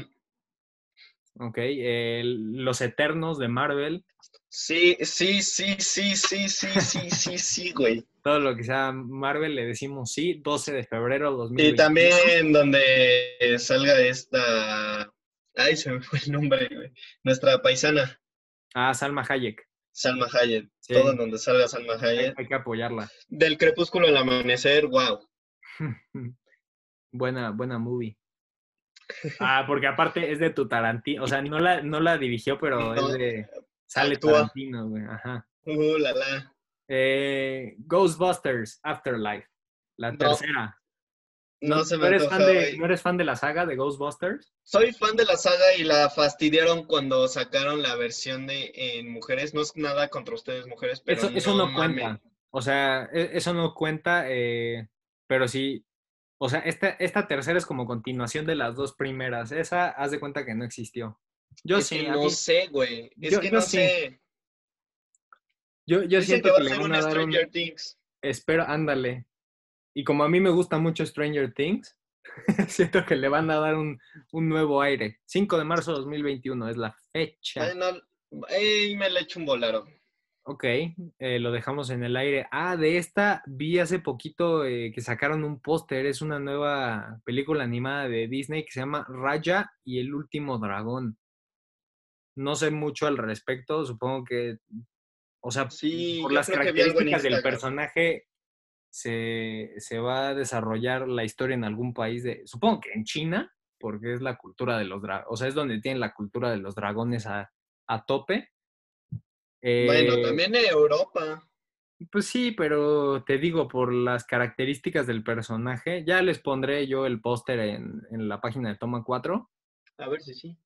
Ok. eh, Los Eternos de Marvel. Sí, sí, sí, sí, sí, sí, sí, sí, sí, güey. Todo lo que sea Marvel le decimos sí. 12 de febrero de Y 2021. también donde salga esta... Ay, se me fue el nombre, güey. Nuestra paisana, Ah, Salma Hayek. Salma Hayek. Sí. Todo en donde salga Salma Hay, Hayek. hay que apoyarla. Del crepúsculo al amanecer, wow. buena, buena movie. Ah, porque aparte es de tu Tarantino. O sea, no la, no la dirigió, pero No, es de. Sale actúa. Tarantino, güey. Ajá. Uh, la, la. Eh, Ghostbusters Afterlife. La No, tercera. No, se me eres antoja, fan de. ¿No eres fan de la saga de Ghostbusters? Soy fan de la saga y la fastidiaron cuando sacaron la versión de en mujeres. No es nada contra ustedes, mujeres, pero eso eso no, cuenta. O sea, e- eso no cuenta, eh, pero sí. O sea, esta, esta tercera es como continuación de las dos primeras. Esa, haz de cuenta que no existió. Yo Es sí, que no mí- sé, güey. Es Yo- que yo no sí. sé. yo, yo Dicen siento que va que a le ser van un a dar un, Stranger Things. Espero, ándale. Y como a mí me gusta mucho Stranger Things, siento que le van a dar un, un nuevo aire. 5 de marzo de 2021 es la fecha. Ay, no, ay, me le echo un volaro. Ok, eh, lo dejamos en el aire. Ah, de esta vi hace poquito eh, que sacaron un póster. Es una nueva película animada de Disney que se llama Raya y el último dragón. No sé mucho al respecto, supongo que, o sea, Sí, por las características del personaje se, se va a desarrollar la historia en algún país de, supongo que en China, porque es la cultura de los dragones, o sea, es donde tienen la cultura de los dragones a, a tope. Bueno, Eh, también en Europa. Pues sí, pero te digo, por las características del personaje, ya les pondré yo el póster en, en la página de Toma 4. A ver si sí.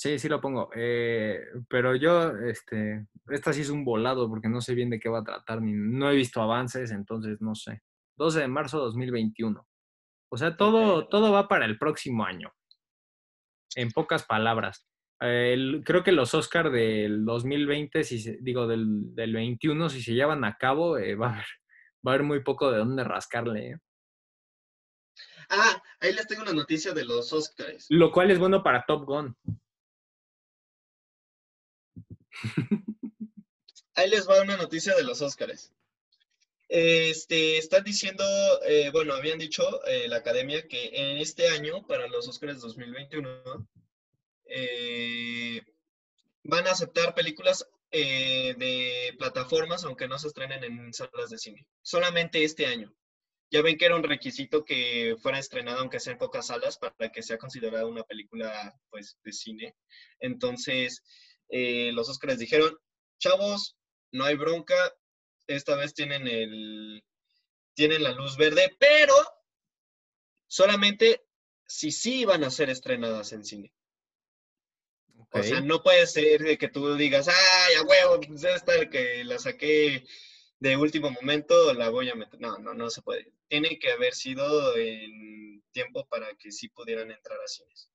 Sí, sí lo pongo. Eh, pero yo, este, esta sí es un volado porque no sé bien de qué va a tratar, ni no he visto avances, entonces no sé. 12 de marzo de 2021. O sea, todo, todo va para el próximo año. En pocas palabras. El- creo que los Oscar del 2020, si se- digo, del, del 21, si se llevan a cabo, eh, va, a haber, va a haber muy poco de dónde rascarle. ¿eh? Ah, ahí les tengo una noticia de los Oscars. Lo cual es bueno para Top Gun. Ahí les va una noticia de los Óscares. Este, están diciendo, eh, bueno, habían dicho eh, la academia que en este año, para los Óscares 2021, eh, van a aceptar películas eh, de plataformas, aunque no se estrenen en salas de cine. Solamente este año. Ya ven que era un requisito que fuera estrenada, aunque sea en pocas salas, para que sea considerada una película, pues, de cine. Entonces, eh, los Óscares dijeron, chavos, no hay bronca, esta vez tienen el tienen la luz verde, pero solamente si sí van a ser estrenadas en cine. O sea, no puede ser de que tú digas, ay, a huevo, pues esta que la saqué de último momento, la voy a meter. No, no, no se puede. Tiene que haber sido en tiempo para que sí pudieran entrar a cines.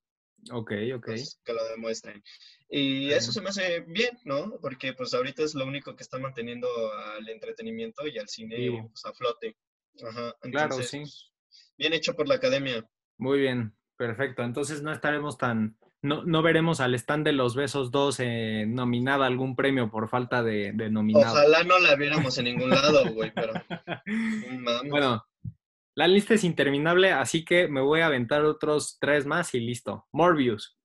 Ok, ok. pues, que lo demuestren. Y eso se me hace bien, ¿no? Porque pues ahorita es lo único que está manteniendo al entretenimiento y al cine pues, a flote. Ajá. Claro, sí. pues, bien hecho por la academia. Muy bien, perfecto. Entonces no estaremos tan, no, no veremos al stand de los besos 2 eh, nominada a algún premio por falta de, de nominado. Ojalá no la viéramos en ningún lado, güey, pero mames. Bueno, la lista es interminable, así que me voy a aventar otros tres más y listo. Morbius,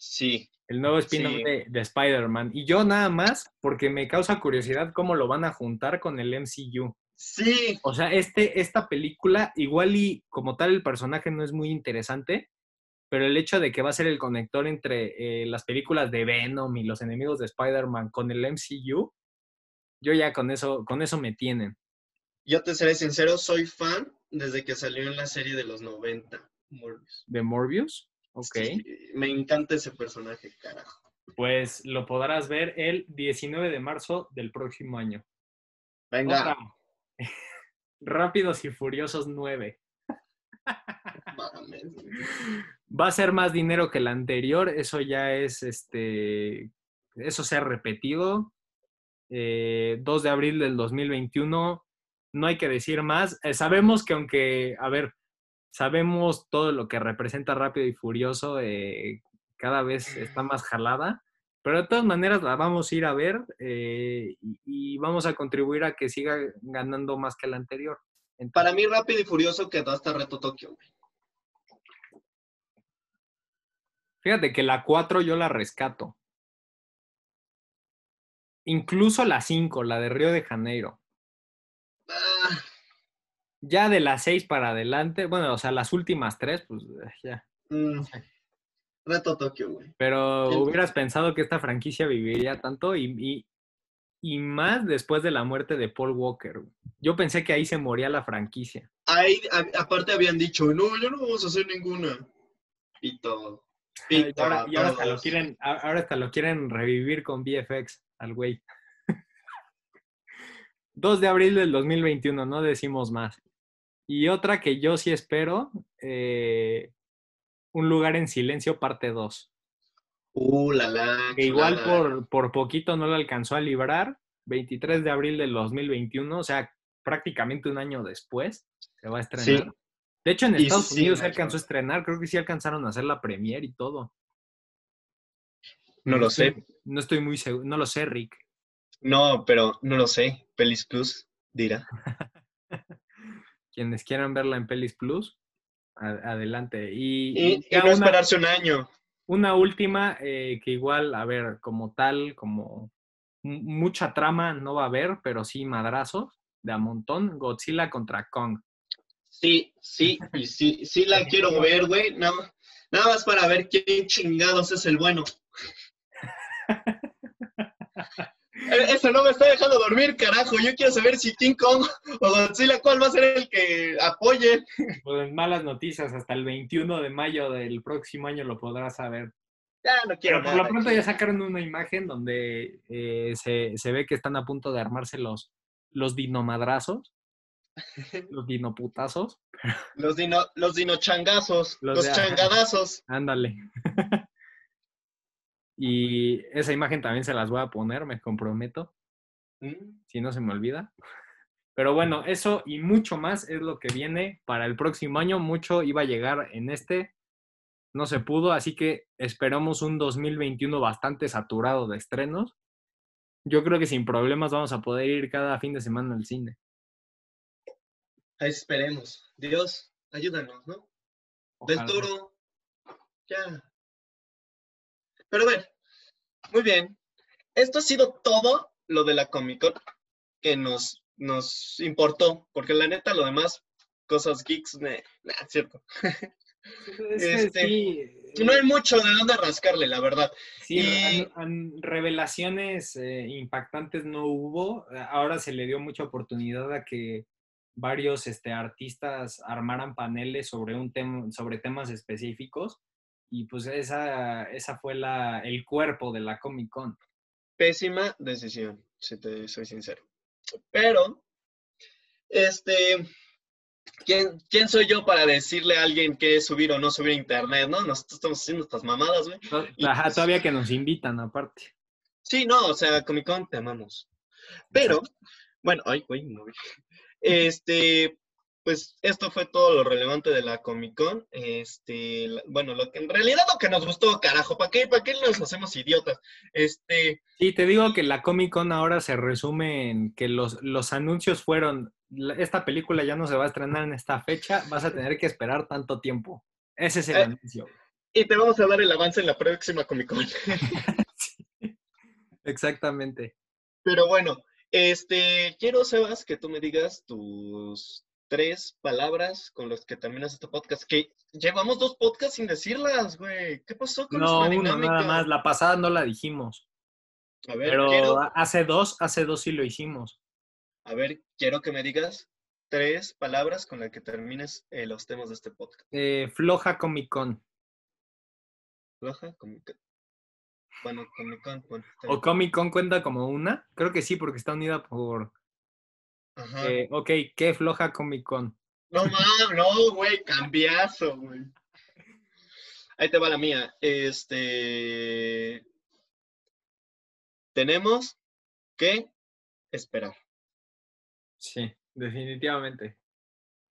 Sí, el nuevo spin-off Sí. de, de Spider-Man. Y yo nada más, porque me causa curiosidad cómo lo van a juntar con el MCU. sí, O sea, este, esta película, igual y como tal el personaje no es muy interesante, pero el hecho de que va a ser el conector entre eh, las películas de Venom y los enemigos de Spider-Man con el MCU, yo ya con eso, con eso me tienen. Yo te seré sincero, soy fan desde que salió en la serie de los 90. Morbius. ¿De Morbius? Ok. Sí, me encanta ese personaje, carajo. Pues lo podrás ver el 19 de marzo del próximo año. Venga, Otra. Rápidos y Furiosos 9. mames. Va a ser más dinero que el anterior, eso ya es, este, eso se ha repetido. Eh, 2 de abril del 2021, no hay que decir más. Eh, sabemos que aunque, a ver, sabemos todo lo que representa Rápido y Furioso, eh, cada vez está más jalada, pero de todas maneras la vamos a ir a ver eh, y, y vamos a contribuir a que siga ganando más que el anterior. Entonces, Para mí, Rápido y Furioso quedó hasta Reto Tokio. Fíjate que la 4 yo la rescato. Incluso la 5, la de Río de Janeiro. Ya de la 6 para adelante, bueno, o sea, las últimas tres, pues eh, ya. mm, Reto Tokio, güey. Pero hubieras pensado que esta franquicia viviría tanto y, y, y más después de la muerte de Paul Walker. güey. Yo pensé que ahí se moría la franquicia. Ahí, a- aparte habían dicho, no, ya no vamos a hacer ninguna. Y ahora, y ahora hasta lo quieren, ahora hasta lo quieren revivir con VFX al güey. 2 de abril del 2021, no decimos más. Y otra que yo sí espero, eh, Un lugar en silencio, parte 2. Uh, la la. Que igual por, por poquito no lo alcanzó a librar. 23 de abril del 2021, o sea, prácticamente un año después se va a estrenar. Sí. De hecho, en Y Estados sí, Unidos se alcanzó a estrenar, creo que sí alcanzaron a hacer la premiere y todo. No lo estoy- sé. No estoy muy seguro, no lo sé, Rick. No, pero no lo sé. Pelis Plus dirá. Quienes quieran verla en Pelis Plus, adelante. Y, no una, esperarse un año. una última, eh, que igual, a ver, como tal, como mu- mucha trama no va a haber, pero sí madrazos de a montón. Godzilla contra Kong. Sí, sí, y sí, sí la quiero ver, güey. No, nada más para ver quién chingados es el bueno. Eh, Eso no me está dejando dormir, carajo. Yo quiero saber si King Kong o Godzilla, ¿cuál va a ser el que apoye? Pues malas noticias, hasta el 21 de mayo del próximo año lo podrás saber. Ya no quiero Pero por lo pronto ya sacaron una imagen donde eh, se, se ve que están a punto de armarse los, los dinomadrazos, los dinoputazos. Los dino, los dinochangazos, Los los, de- ajá. changadazos. Ándale. y esa imagen también se las voy a poner, me comprometo, Mm, si no se me olvida. Pero bueno, eso y mucho más es lo que viene para el próximo año. Mucho iba a llegar en este, no se pudo, así que esperamos un 2021 bastante saturado de estrenos. Yo creo que sin problemas vamos a poder ir cada fin de semana al cine. Ahí esperemos. Dios, ayúdanos, ¿no? Del Ojalá. Toro. Ya. Pero bueno, muy bien. Esto ha sido todo lo de la Comic Con que nos, nos importó, porque la neta, lo demás, cosas geeks, nah, nah, es cierto. Es Este, sí, No hay mucho de dónde rascarle, la verdad. Sí, Y- an- an- revelaciones eh, impactantes no hubo. Ahora se le dio mucha oportunidad a que varios este, artistas armaran paneles sobre un tema, sobre temas específicos. Y pues esa, esa fue la, el cuerpo de la Comic Con. Pésima decisión, si te soy sincero. Pero, este, ¿quién, quién soy yo para decirle a alguien que subir o no subir a internet, no? Nosotros estamos haciendo estas mamadas, güey. Ajá, pues- todavía que nos invitan aparte. Sí, no, o sea, Comic Con te amamos. Pero, bueno, ay, güey, no, güey. Este, pues esto fue todo lo relevante de la Comic Con. Este, bueno, lo que en realidad lo que nos gustó, carajo, ¿para qué, para qué nos hacemos idiotas? Este, Sí, te digo que la Comic Con ahora se resume en que los, los anuncios fueron, "La- esta película ya no se va a estrenar en esta fecha, vas a tener que esperar tanto tiempo. Ese es el Eh, anuncio. y te vamos a dar el avance en la próxima Comic Con. Exactamente. Pero bueno, este, quiero, Sebas, que tú me digas tus tres palabras con las que terminas este podcast. Que llevamos dos podcasts sin decirlas, güey. ¿Qué pasó con No, nuestra dinámica? nada más. La pasada no la dijimos. A ver, Pero quiero, hace dos, hace dos sí lo hicimos. a ver, quiero que me digas tres palabras con las que termines eh, los temas de este podcast. Eh, floja Comic Con. Floja, Comic Con. Bueno, Comic Con, bueno, ¿O. Comic Con cuenta como una? Creo que sí, porque está unida por... Eh, ok, ¿qué floja Comic Con? No mames, no, güey, cambiazo, güey. Ahí te va la mía. Este. Tenemos que esperar. Sí, definitivamente.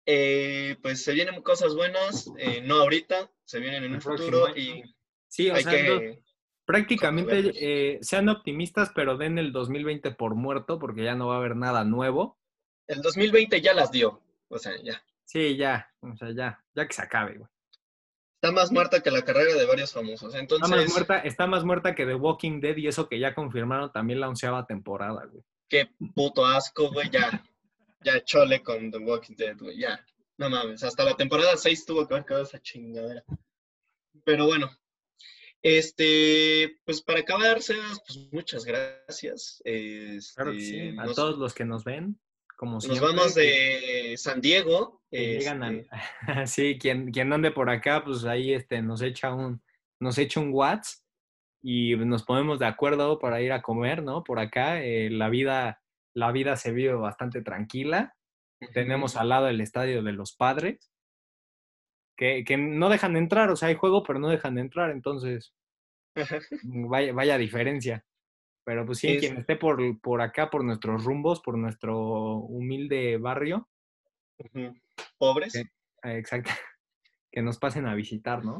Eh, pues se vienen cosas buenas, eh, no ahorita, se vienen en El un futuro año. y Sí, o hay sea, no- que. prácticamente eh, sean optimistas, pero den el 2020 por muerto, porque ya no va a haber nada nuevo. El 2020 ya las dio. O sea, ya. Sí, ya, o sea, ya, ya que se acabe, güey. Está más muerta que la carrera de varios famosos. Está más, Entonces, muerta, está más muerta que The Walking Dead y eso que ya confirmaron también la onceava temporada, güey. qué puto asco, güey. Ya. Ya chole con The Walking Dead, güey. Ya. No mames. Hasta la temporada 6 tuvo que haber quedado esa chingadera. Pero bueno. Este, pues para acabar, Sebas, pues muchas gracias. Claro que sí. Este, A nos, todos los que nos ven, como nos vamos que- de San Diego. que llegan a- este, sí, quien, quien ande por acá, pues ahí este, nos echa un, nos echa un WhatsApp y nos ponemos de acuerdo para ir a comer, ¿no? Por acá, eh, la vida, la vida se vive bastante tranquila. Tenemos al lado el estadio de los padres, que, que no dejan de entrar, o sea, hay juego, pero no dejan de entrar, entonces, vaya, vaya diferencia. Pero pues sí, Es- quien esté por, por acá, por nuestros rumbos, por nuestro humilde barrio. Pobres. Eh, exacto, que nos pasen a visitar, ¿no?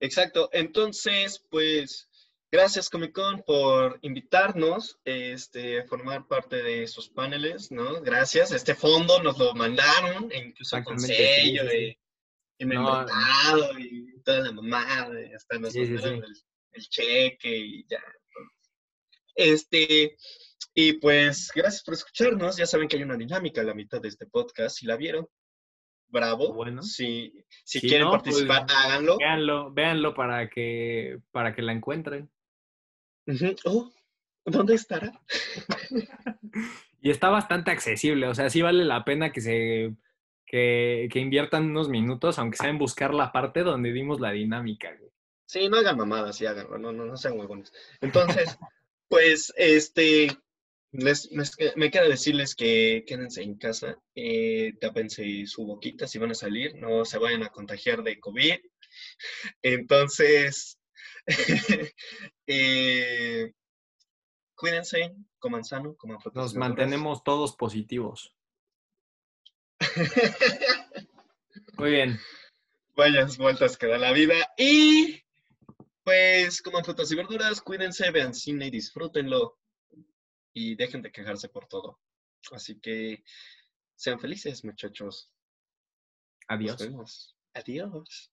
Exacto. Entonces, pues, gracias Comic Con por invitarnos este, a formar parte de sus paneles, ¿no? Gracias. Este fondo nos lo mandaron, e incluso con sí, sello sí, y No, membretado y toda la mamada, hasta nos Sí, sí, mandaron sí. El, el cheque y ya. Este, y pues, gracias por escucharnos. Ya saben que hay una dinámica a la mitad de este podcast. Si la vieron, bravo. Bueno. Si, si Si quieren no, participar, pues, háganlo. Véanlo, véanlo para que, para que la encuentren. Oh, ¿Dónde estará? y está bastante accesible, o sea, sí vale la pena que se que, que inviertan unos minutos, aunque sea en buscar la parte donde dimos la dinámica. Güey. Sí, no hagan mamadas, sí háganlo, no, no, no sean huevones. Entonces, pues, este, les, me queda decirles que quédense en casa, eh, tápense su boquita si van a salir, no se vayan a contagiar de COVID. Entonces, eh, cuídense, coman sano, coman frutas. Nos mantenemos todos positivos. Muy bien. Vayas vueltas que da la vida. Y pues coman frutas y verduras, cuídense, vean cine y disfrútenlo. Y dejen de quejarse por todo. Así que sean felices, muchachos. Adiós. Adiós.